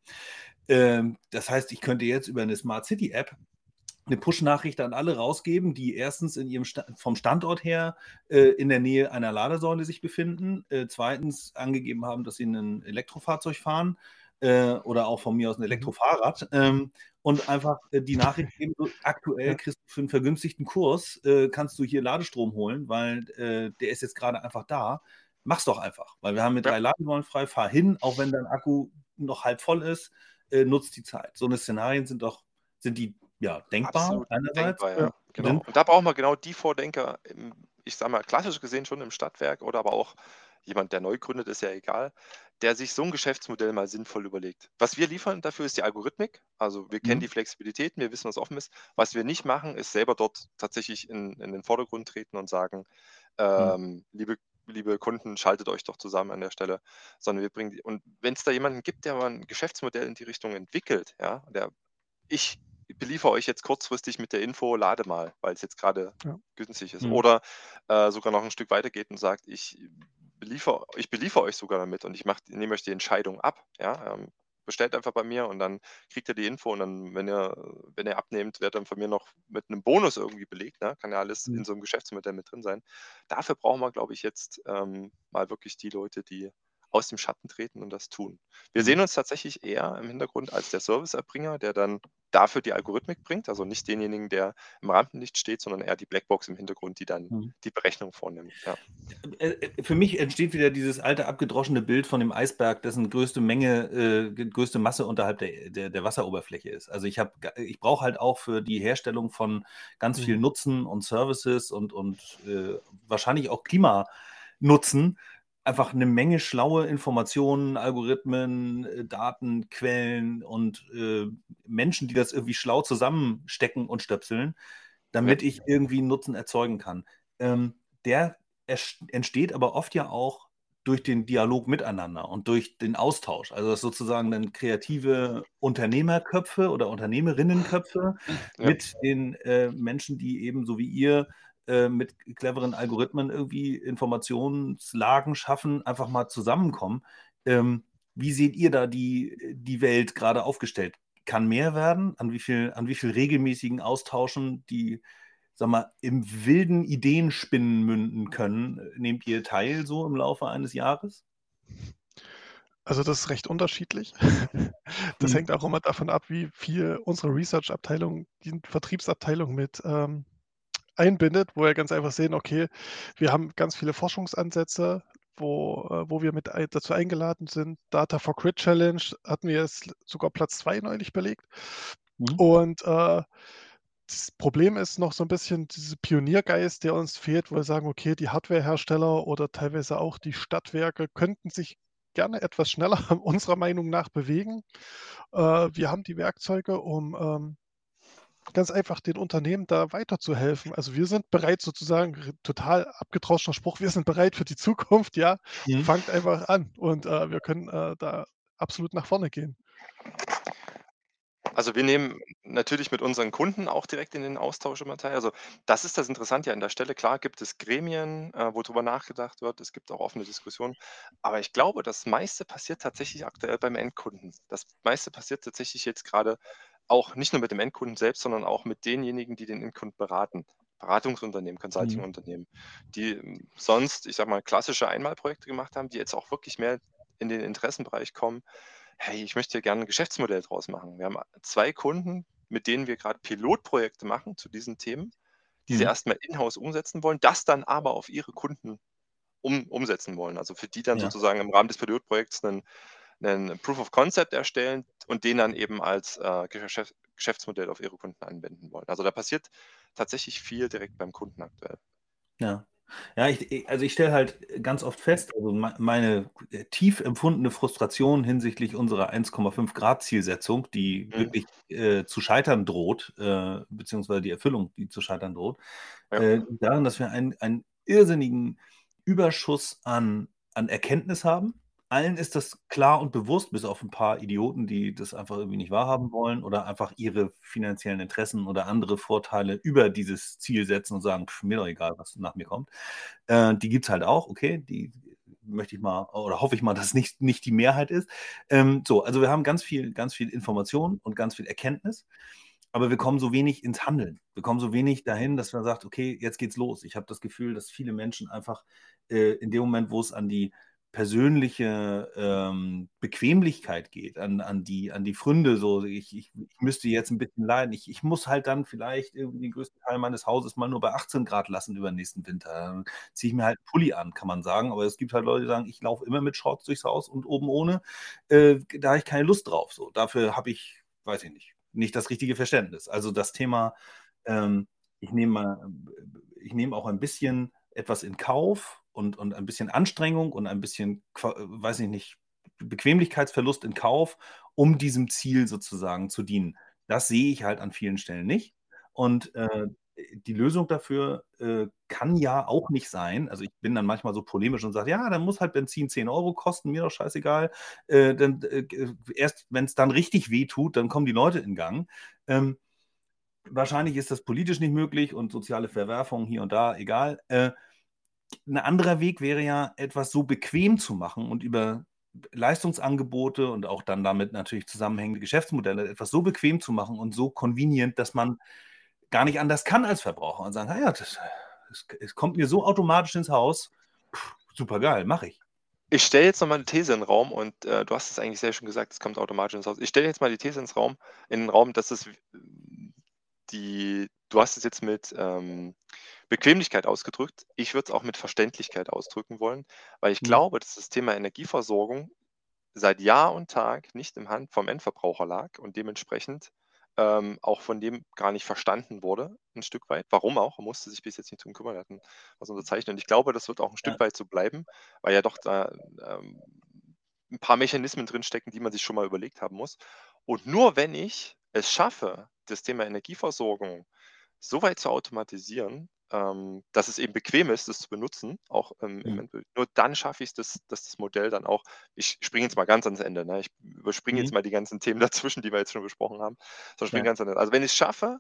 Ähm, das heißt, ich könnte jetzt über eine Smart City App eine Push-Nachricht an alle rausgeben, die erstens in ihrem Sta vom Standort her äh, in der Nähe einer Ladesäule sich befinden, äh, zweitens angegeben haben, dass sie ein Elektrofahrzeug fahren äh, oder auch von mir aus ein mhm. Elektrofahrrad ähm, und einfach äh, die Nachricht geben, so, aktuell kriegst du für einen vergünstigten Kurs, äh, kannst du hier Ladestrom holen, weil äh, der ist jetzt gerade einfach da. Mach's doch einfach, weil wir haben mit drei Ladesäulen frei, fahr hin, auch wenn dein Akku noch halb voll ist, nutzt die Zeit. So eine Szenarien sind doch, sind die ja, denkbar Absolut einerseits. denkbar, ja. Genau. Und da brauchen wir genau die Vordenker, im, ich sage mal, klassisch gesehen schon im Stadtwerk oder aber auch jemand, der neu gründet, ist ja egal, der sich so ein Geschäftsmodell mal sinnvoll überlegt. Was wir liefern dafür ist die Algorithmik. Also wir kennen Mhm. die Flexibilitäten, wir wissen, was offen ist. Was wir nicht machen, ist selber dort tatsächlich in, in den Vordergrund treten und sagen, Mhm. ähm, liebe, liebe Kunden, schaltet euch doch zusammen an der Stelle, sondern wir bringen die, und wenn es da jemanden gibt, der mal ein Geschäftsmodell in die Richtung entwickelt, ja, der ich beliefere euch jetzt kurzfristig mit der Info, lade mal, weil es jetzt gerade ja. günstig ist. Mhm. Oder äh, sogar noch ein Stück weiter geht und sagt, ich beliefer, ich beliefere euch sogar damit und ich nehme euch die Entscheidung ab. Ja? Ähm, bestellt einfach bei mir und dann kriegt ihr die Info und dann, wenn ihr, wenn ihr abnehmt, wird dann von mir noch mit einem Bonus irgendwie belegt. Ne? Kann ja alles mhm. in so einem Geschäftsmodell mit drin sein. Dafür brauchen wir, glaube ich, jetzt ähm, mal wirklich die Leute, die aus dem Schatten treten und das tun. Wir mhm. sehen uns tatsächlich eher im Hintergrund als der Serviceerbringer, der dann dafür die Algorithmik bringt, also nicht denjenigen, der im Rampenlicht steht, sondern eher die Blackbox im Hintergrund, die dann mhm. die Berechnung vornimmt. Ja. Äh, äh, für mich entsteht wieder dieses alte abgedroschene Bild von dem Eisberg, dessen größte Menge, äh, größte Masse unterhalb der, der, der Wasseroberfläche ist. Also ich habe, ich brauche halt auch für die Herstellung von ganz viel mhm. Nutzen und Services und, und äh, wahrscheinlich auch Klimanutzen einfach eine Menge schlaue Informationen, Algorithmen, äh, Datenquellen und äh, Menschen, die das irgendwie schlau zusammenstecken und stöpseln, damit ich irgendwie einen Nutzen erzeugen kann. Ähm, der entsteht aber oft ja auch durch den Dialog miteinander und durch den Austausch. Also sozusagen dann kreative Unternehmerköpfe oder Unternehmerinnenköpfe ja. mit den äh, Menschen, die eben so wie ihr äh, mit cleveren Algorithmen irgendwie Informationslagen schaffen, einfach mal zusammenkommen. Ähm, wie seht ihr da die, die Welt gerade aufgestellt? Kann mehr werden? An wie viel, an wie viel regelmäßigen Austauschen, die sag mal, im wilden Ideenspinnen münden können, nehmt ihr teil so im Laufe eines Jahres? Also das ist recht unterschiedlich. Das mhm. hängt auch immer davon ab, wie viel unsere Research-Abteilung, die Vertriebsabteilung mit ähm, einbindet, wo wir ganz einfach sehen, okay, wir haben ganz viele Forschungsansätze, wo, äh, wo wir mit dazu eingeladen sind. Data for Grid Challenge hatten wir jetzt sogar Platz zwei neulich belegt. Mhm. Und äh, das Problem ist noch so ein bisschen dieser Pioniergeist, der uns fehlt, wo wir sagen, okay, die Hardwarehersteller oder teilweise auch die Stadtwerke könnten sich gerne etwas schneller unserer Meinung nach bewegen. Äh, wir haben die Werkzeuge, um ähm, ganz einfach den Unternehmen da weiterzuhelfen. Also wir sind bereit sozusagen, total abgetrauschter Spruch, wir sind bereit für die Zukunft, ja. Mhm. Fangt einfach an und äh, wir können äh, da absolut nach vorne gehen. Also wir nehmen natürlich mit unseren Kunden auch direkt in den Austausch immer teil. Also das ist das Interessante ja an der Stelle. Klar gibt es Gremien, äh, wo drüber nachgedacht wird. Es gibt auch offene Diskussionen. Aber ich glaube, das meiste passiert tatsächlich aktuell beim Endkunden. Das meiste passiert tatsächlich jetzt gerade auch nicht nur mit dem Endkunden selbst, sondern auch mit denjenigen, die den Endkunden beraten. Beratungsunternehmen, mhm. Consulting-Unternehmen, die hm, sonst, ich sag mal, klassische Einmalprojekte gemacht haben, die jetzt auch wirklich mehr in den Interessenbereich kommen. Hey, ich möchte gerne ein Geschäftsmodell draus machen. Wir haben zwei Kunden, mit denen wir gerade Pilotprojekte machen zu diesen Themen, die sie mhm. erstmal in-house umsetzen wollen, das dann aber auf ihre Kunden um, umsetzen wollen. Also für die dann ja. sozusagen im Rahmen des Pilotprojekts einen einen Proof of Concept erstellen und den dann eben als äh, Geschäft, Geschäftsmodell auf ihre Kunden anwenden wollen. Also da passiert tatsächlich viel direkt beim Kunden aktuell. Ja. Ja, ich, also ich stelle halt ganz oft fest, also meine tief empfundene Frustration hinsichtlich unserer 1,5 Grad Zielsetzung, die mhm. wirklich äh, zu scheitern droht, äh, beziehungsweise die Erfüllung, die zu scheitern droht, ja. äh, darin, dass wir einen, einen irrsinnigen Überschuss an, an Erkenntnis haben, allen ist das klar und bewusst, bis auf ein paar Idioten, die das einfach irgendwie nicht wahrhaben wollen oder einfach ihre finanziellen Interessen oder andere Vorteile über dieses Ziel setzen und sagen, pff, mir doch egal, was nach mir kommt. Äh, die gibt es halt auch, okay, die möchte ich mal oder hoffe ich mal, dass nicht, nicht die Mehrheit ist. Ähm, so, also wir haben ganz viel, ganz viel Information und ganz viel Erkenntnis, aber wir kommen so wenig ins Handeln. Wir kommen so wenig dahin, dass man sagt, okay, jetzt geht's los. Ich habe das Gefühl, dass viele Menschen einfach äh, in dem Moment, wo es an die persönliche ähm, Bequemlichkeit geht, an, an, die, an die Fründe, so ich, ich, ich müsste jetzt ein bisschen leiden. Ich, ich muss halt dann vielleicht irgendwie den größten Teil meines Hauses mal nur bei 18 Grad lassen über den nächsten Winter. Dann ziehe ich mir halt einen Pulli an, kann man sagen. Aber es gibt halt Leute, die sagen, ich laufe immer mit Shorts durchs Haus und oben ohne. Äh, da habe ich keine Lust drauf. So. Dafür habe ich, weiß ich nicht, nicht das richtige Verständnis. Also das Thema, ähm, ich nehme mal, ich nehme auch ein bisschen etwas in Kauf, und, und ein bisschen Anstrengung und ein bisschen, weiß ich nicht, Bequemlichkeitsverlust in Kauf, um diesem Ziel sozusagen zu dienen. Das sehe ich halt an vielen Stellen nicht. Und äh, die Lösung dafür äh, kann ja auch nicht sein. Also ich bin dann manchmal so polemisch und sage, ja, dann muss halt Benzin 10 Euro kosten, mir doch scheißegal. Äh, dann, äh, erst wenn es dann richtig weh tut, dann kommen die Leute in Gang. Ähm, wahrscheinlich ist das politisch nicht möglich und soziale Verwerfungen hier und da, egal. Ein anderer Weg wäre ja, etwas so bequem zu machen und über Leistungsangebote und auch dann damit natürlich zusammenhängende Geschäftsmodelle etwas so bequem zu machen und so convenient, dass man gar nicht anders kann als Verbraucher und sagen, naja, das, das, es kommt mir so automatisch ins Haus, super geil, mache ich. Ich stelle jetzt nochmal eine These in den Raum und äh, du hast es eigentlich sehr schön gesagt, es kommt automatisch ins Haus. Ich stelle jetzt mal die These ins Raum, in den Raum, dass es die, du hast es jetzt mit ähm, Bequemlichkeit ausgedrückt. Ich würde es auch mit Verständlichkeit ausdrücken wollen, weil ich mhm. glaube, dass das Thema Energieversorgung seit Jahr und Tag nicht im Hand vom Endverbraucher lag und dementsprechend ähm, auch von dem gar nicht verstanden wurde, ein Stück weit. Warum auch? Er musste sich bis jetzt nicht drum kümmern, er hat was unterzeichnet. Und ich glaube, das wird auch ein Stück ja. weit so bleiben, weil ja doch da ähm, ein paar Mechanismen drinstecken, die man sich schon mal überlegt haben muss. Und nur wenn ich es schaffe, das Thema Energieversorgung so weit zu automatisieren, ähm, dass es eben bequem ist, das zu benutzen, auch ähm, im Mhm. Nur dann schaffe ich es, dass, dass das Modell dann auch, ich springe jetzt mal ganz ans Ende, ne? ich überspringe jetzt Mhm. mal die ganzen Themen dazwischen, die wir jetzt schon besprochen haben, sondern springe Ja. ganz ans Ende. Also wenn ich es schaffe,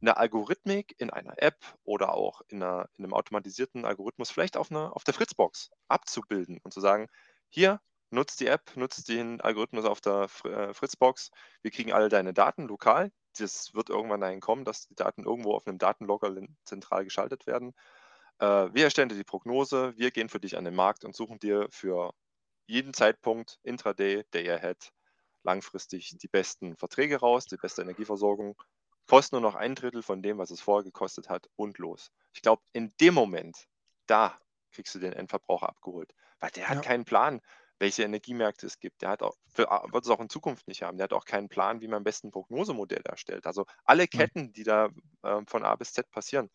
eine Algorithmik in einer App oder auch in, einer, in einem automatisierten Algorithmus, vielleicht auf, einer, auf der Fritzbox abzubilden und zu sagen, hier, nutzt die App, nutzt den Algorithmus auf der äh, Fritzbox, wir kriegen alle deine Daten lokal, das wird irgendwann dahin kommen, dass die Daten irgendwo auf einem Datenlogger zentral geschaltet werden. Äh, wir erstellen dir die Prognose, wir gehen für dich an den Markt und suchen dir für jeden Zeitpunkt, Intraday, Day Ahead, langfristig die besten Verträge raus, die beste Energieversorgung, kostet nur noch ein Drittel von dem, was es vorher gekostet hat und los. Ich glaube, in dem Moment, da kriegst du den Endverbraucher abgeholt, weil der hat Ja. keinen Plan welche Energiemärkte es gibt. Der hat auch, wird es auch in Zukunft nicht haben. Der hat auch keinen Plan, wie man am besten Prognosemodelle erstellt. Also alle Ketten, die da äh, von A bis Z passieren,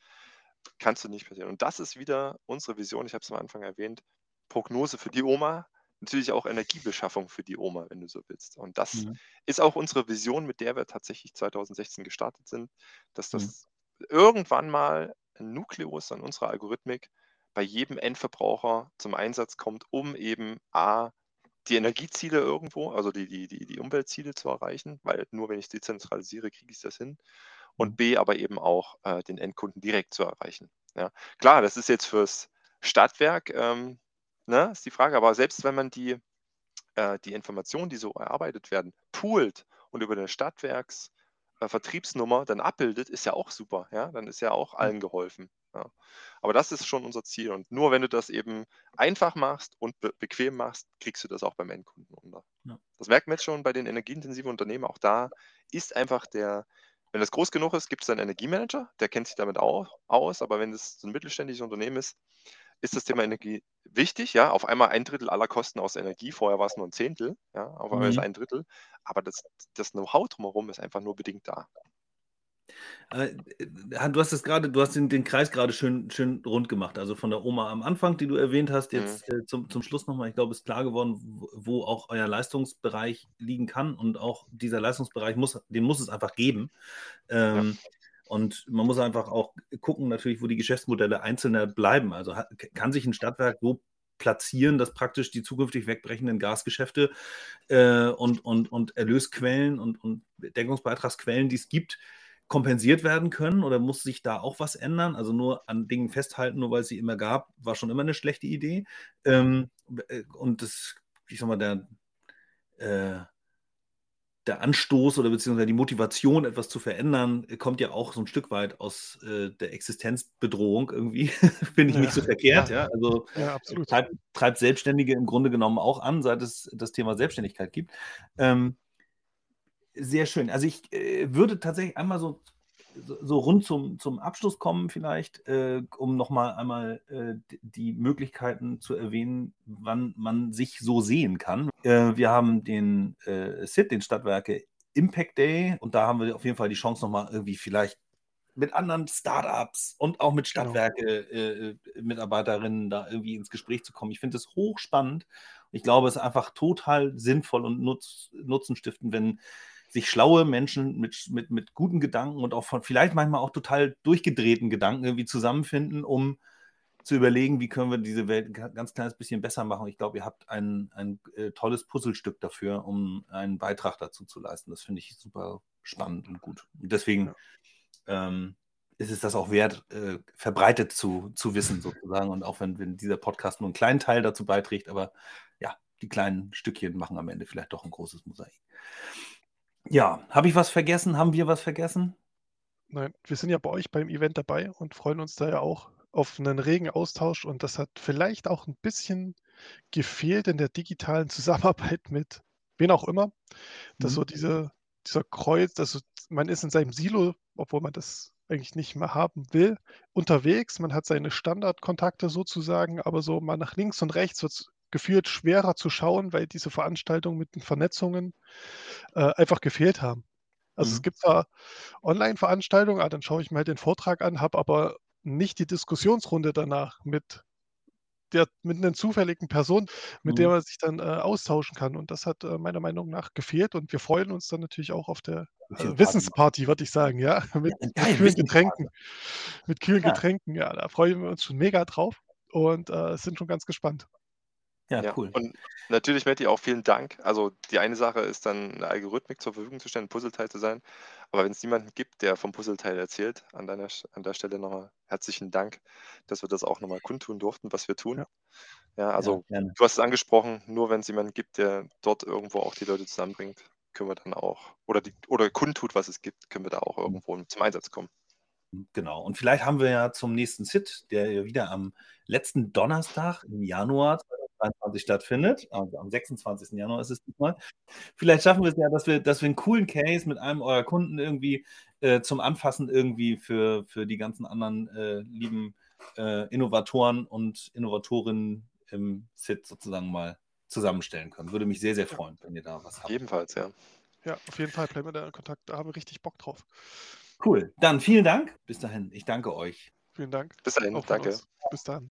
kannst du nicht passieren. Und das ist wieder unsere Vision, ich habe es am Anfang erwähnt, Prognose für die Oma, natürlich auch Energiebeschaffung für die Oma, wenn du so willst. Und das mhm. ist auch unsere Vision, mit der wir tatsächlich 2016 gestartet sind, dass das mhm. irgendwann mal ein Nukleus an unserer Algorithmik bei jedem Endverbraucher zum Einsatz kommt, um eben A, die Energieziele irgendwo, also die, die, die, die Umweltziele zu erreichen, weil nur wenn ich dezentralisiere, kriege ich das hin. Und mhm. B, aber eben auch äh, den Endkunden direkt zu erreichen. Ja. Klar, das ist jetzt fürs Stadtwerk, ähm, ne, ist die Frage, aber selbst wenn man die, äh, die Informationen, die so erarbeitet werden, poolt und über den Stadtwerks äh, Vertriebsnummer dann abbildet, ist ja auch super. Ja? Dann ist ja auch allen geholfen. Ja. Aber das ist schon unser Ziel. Und nur wenn du das eben einfach machst und be bequem machst, kriegst du das auch beim Endkunden unter. Ja. Das merkt man jetzt schon bei den energieintensiven Unternehmen. Auch da ist einfach der, wenn das groß genug ist, gibt es einen Energiemanager, der kennt sich damit auch aus. Aber wenn es so ein mittelständisches Unternehmen ist, ist das Thema Energie wichtig. Ja, auf einmal ein Drittel aller Kosten aus Energie. Vorher war es nur ein Zehntel. Ja, auf einmal mhm. ist ein Drittel. Aber das, das Know-how drumherum ist einfach nur bedingt da. Äh, du hast es gerade, du hast den, den Kreis gerade schön, schön rund gemacht. Also von der Oma am Anfang, die du erwähnt hast, jetzt mhm. äh, zum, zum Schluss nochmal, ich glaube, ist klar geworden, wo, wo, auch euer Leistungsbereich liegen kann. Und auch dieser Leistungsbereich muss, den muss es einfach geben. Ähm, ja. Und man muss einfach auch gucken, natürlich, wo die Geschäftsmodelle einzelner bleiben. Also kann sich ein Stadtwerk so platzieren, dass praktisch die zukünftig wegbrechenden Gasgeschäfte äh, und, und, und Erlösquellen und, und Deckungsbeitragsquellen, die es gibt, kompensiert werden können oder muss sich da auch was ändern? Also nur an Dingen festhalten, nur weil es sie immer gab, war schon immer eine schlechte Idee. Ähm, äh, und das, ich sag mal, der, äh, der Anstoß oder beziehungsweise die Motivation, etwas zu verändern, kommt ja auch so ein Stück weit aus äh, der Existenzbedrohung irgendwie. Finde ich ja, nicht so verkehrt. Ja, ja. Also ja, treibt, treibt, Selbstständige im Grunde genommen auch an, seit es das Thema Selbstständigkeit gibt. Ähm, sehr schön. Also ich äh, würde tatsächlich einmal so, so, so, rund zum, zum Abschluss kommen, vielleicht, äh, um nochmal einmal äh, die Möglichkeiten zu erwähnen, wann man sich so sehen kann. Äh, wir haben den äh, SIT, den Stadtwerke Impact Day, und da haben wir auf jeden Fall die Chance, nochmal irgendwie vielleicht mit anderen Startups und auch mit. Stadtwerke-Mitarbeiterinnen genau. da irgendwie ins Gespräch zu kommen. Ich finde es hochspannend. Ich glaube, es ist einfach total sinnvoll und nutz, nutzenstiftend, wenn sich schlaue Menschen mit, mit, mit guten Gedanken und auch von vielleicht manchmal auch total durchgedrehten Gedanken irgendwie zusammenfinden, um zu überlegen, wie können wir diese Welt ein ganz kleines bisschen besser machen. Ich glaube, ihr habt ein, ein äh, tolles Puzzlestück dafür, um einen Beitrag dazu zu leisten. Das finde ich super spannend und gut. Und deswegen ja. ähm, ist es das auch wert, äh, verbreitet zu, zu wissen, sozusagen. Und auch wenn, wenn dieser Podcast nur einen kleinen Teil dazu beiträgt, aber ja, die kleinen Stückchen machen am Ende vielleicht doch ein großes Mosaik. Ja, habe ich was vergessen? Haben wir was vergessen? Nein, wir sind ja bei euch beim Event dabei und freuen uns da ja auch auf einen regen Austausch. Und das hat vielleicht auch ein bisschen gefehlt in der digitalen Zusammenarbeit mit wen auch immer. Dass Mhm. so diese, dieser Kreuz, also man ist in seinem Silo, obwohl man das eigentlich nicht mehr haben will, unterwegs. Man hat seine Standardkontakte sozusagen, aber so mal nach links und rechts wird es gefühlt schwerer zu schauen, weil diese Veranstaltungen mit den Vernetzungen äh, einfach gefehlt haben. Also es Mhm. gibt zwar Online-Veranstaltungen, ah, dann schaue ich mir halt den Vortrag an, habe aber nicht die Diskussionsrunde danach mit der, mit einer zufälligen Person, mit der Mhm. man sich dann äh, austauschen kann. Und das hat äh, meiner Meinung nach gefehlt. Und wir freuen uns dann natürlich auch auf der äh, Party Wissensparty, würde ich sagen, ja. Mit, Ja, kühlen. Getränken. Mit kühlen Ja. Getränken, ja, da freuen wir uns schon mega drauf und äh, sind schon ganz gespannt. Ja, Ja, cool. und natürlich, Matti, auch vielen Dank. Also die eine Sache ist dann, eine Algorithmik zur Verfügung zu stellen, ein Puzzleteil zu sein. Aber wenn es niemanden gibt, der vom Puzzleteil erzählt, an, deiner, an der Stelle nochmal herzlichen Dank, dass wir das auch nochmal kundtun durften, was wir tun. Ja. Ja, Ja, also gerne. du hast es angesprochen, nur wenn es jemanden gibt, der dort irgendwo auch die Leute zusammenbringt, können wir dann auch, oder, die, oder kundtut, was es gibt, können wir da auch Mhm. irgendwo zum Einsatz kommen. Genau. Und vielleicht haben wir ja zum nächsten Sit, der ja wieder am letzten Donnerstag im Januar 2023 stattfindet, also am 26. Januar ist es diesmal. Vielleicht schaffen wir es ja, dass wir, dass wir einen coolen Case mit einem eurer Kunden irgendwie äh, zum Anfassen irgendwie für, für die ganzen anderen äh, lieben äh, Innovatoren und Innovatorinnen im Sit sozusagen mal zusammenstellen können. Würde mich sehr, sehr freuen, wenn ihr da was habt. Ebenfalls, ja. Ja, auf jeden Fall bleiben wir da in Kontakt. Da haben wir richtig Bock drauf. Cool. Dann vielen Dank. Bis dahin. Ich danke euch. Vielen Dank. Bis dahin, danke. uns. Bis dann.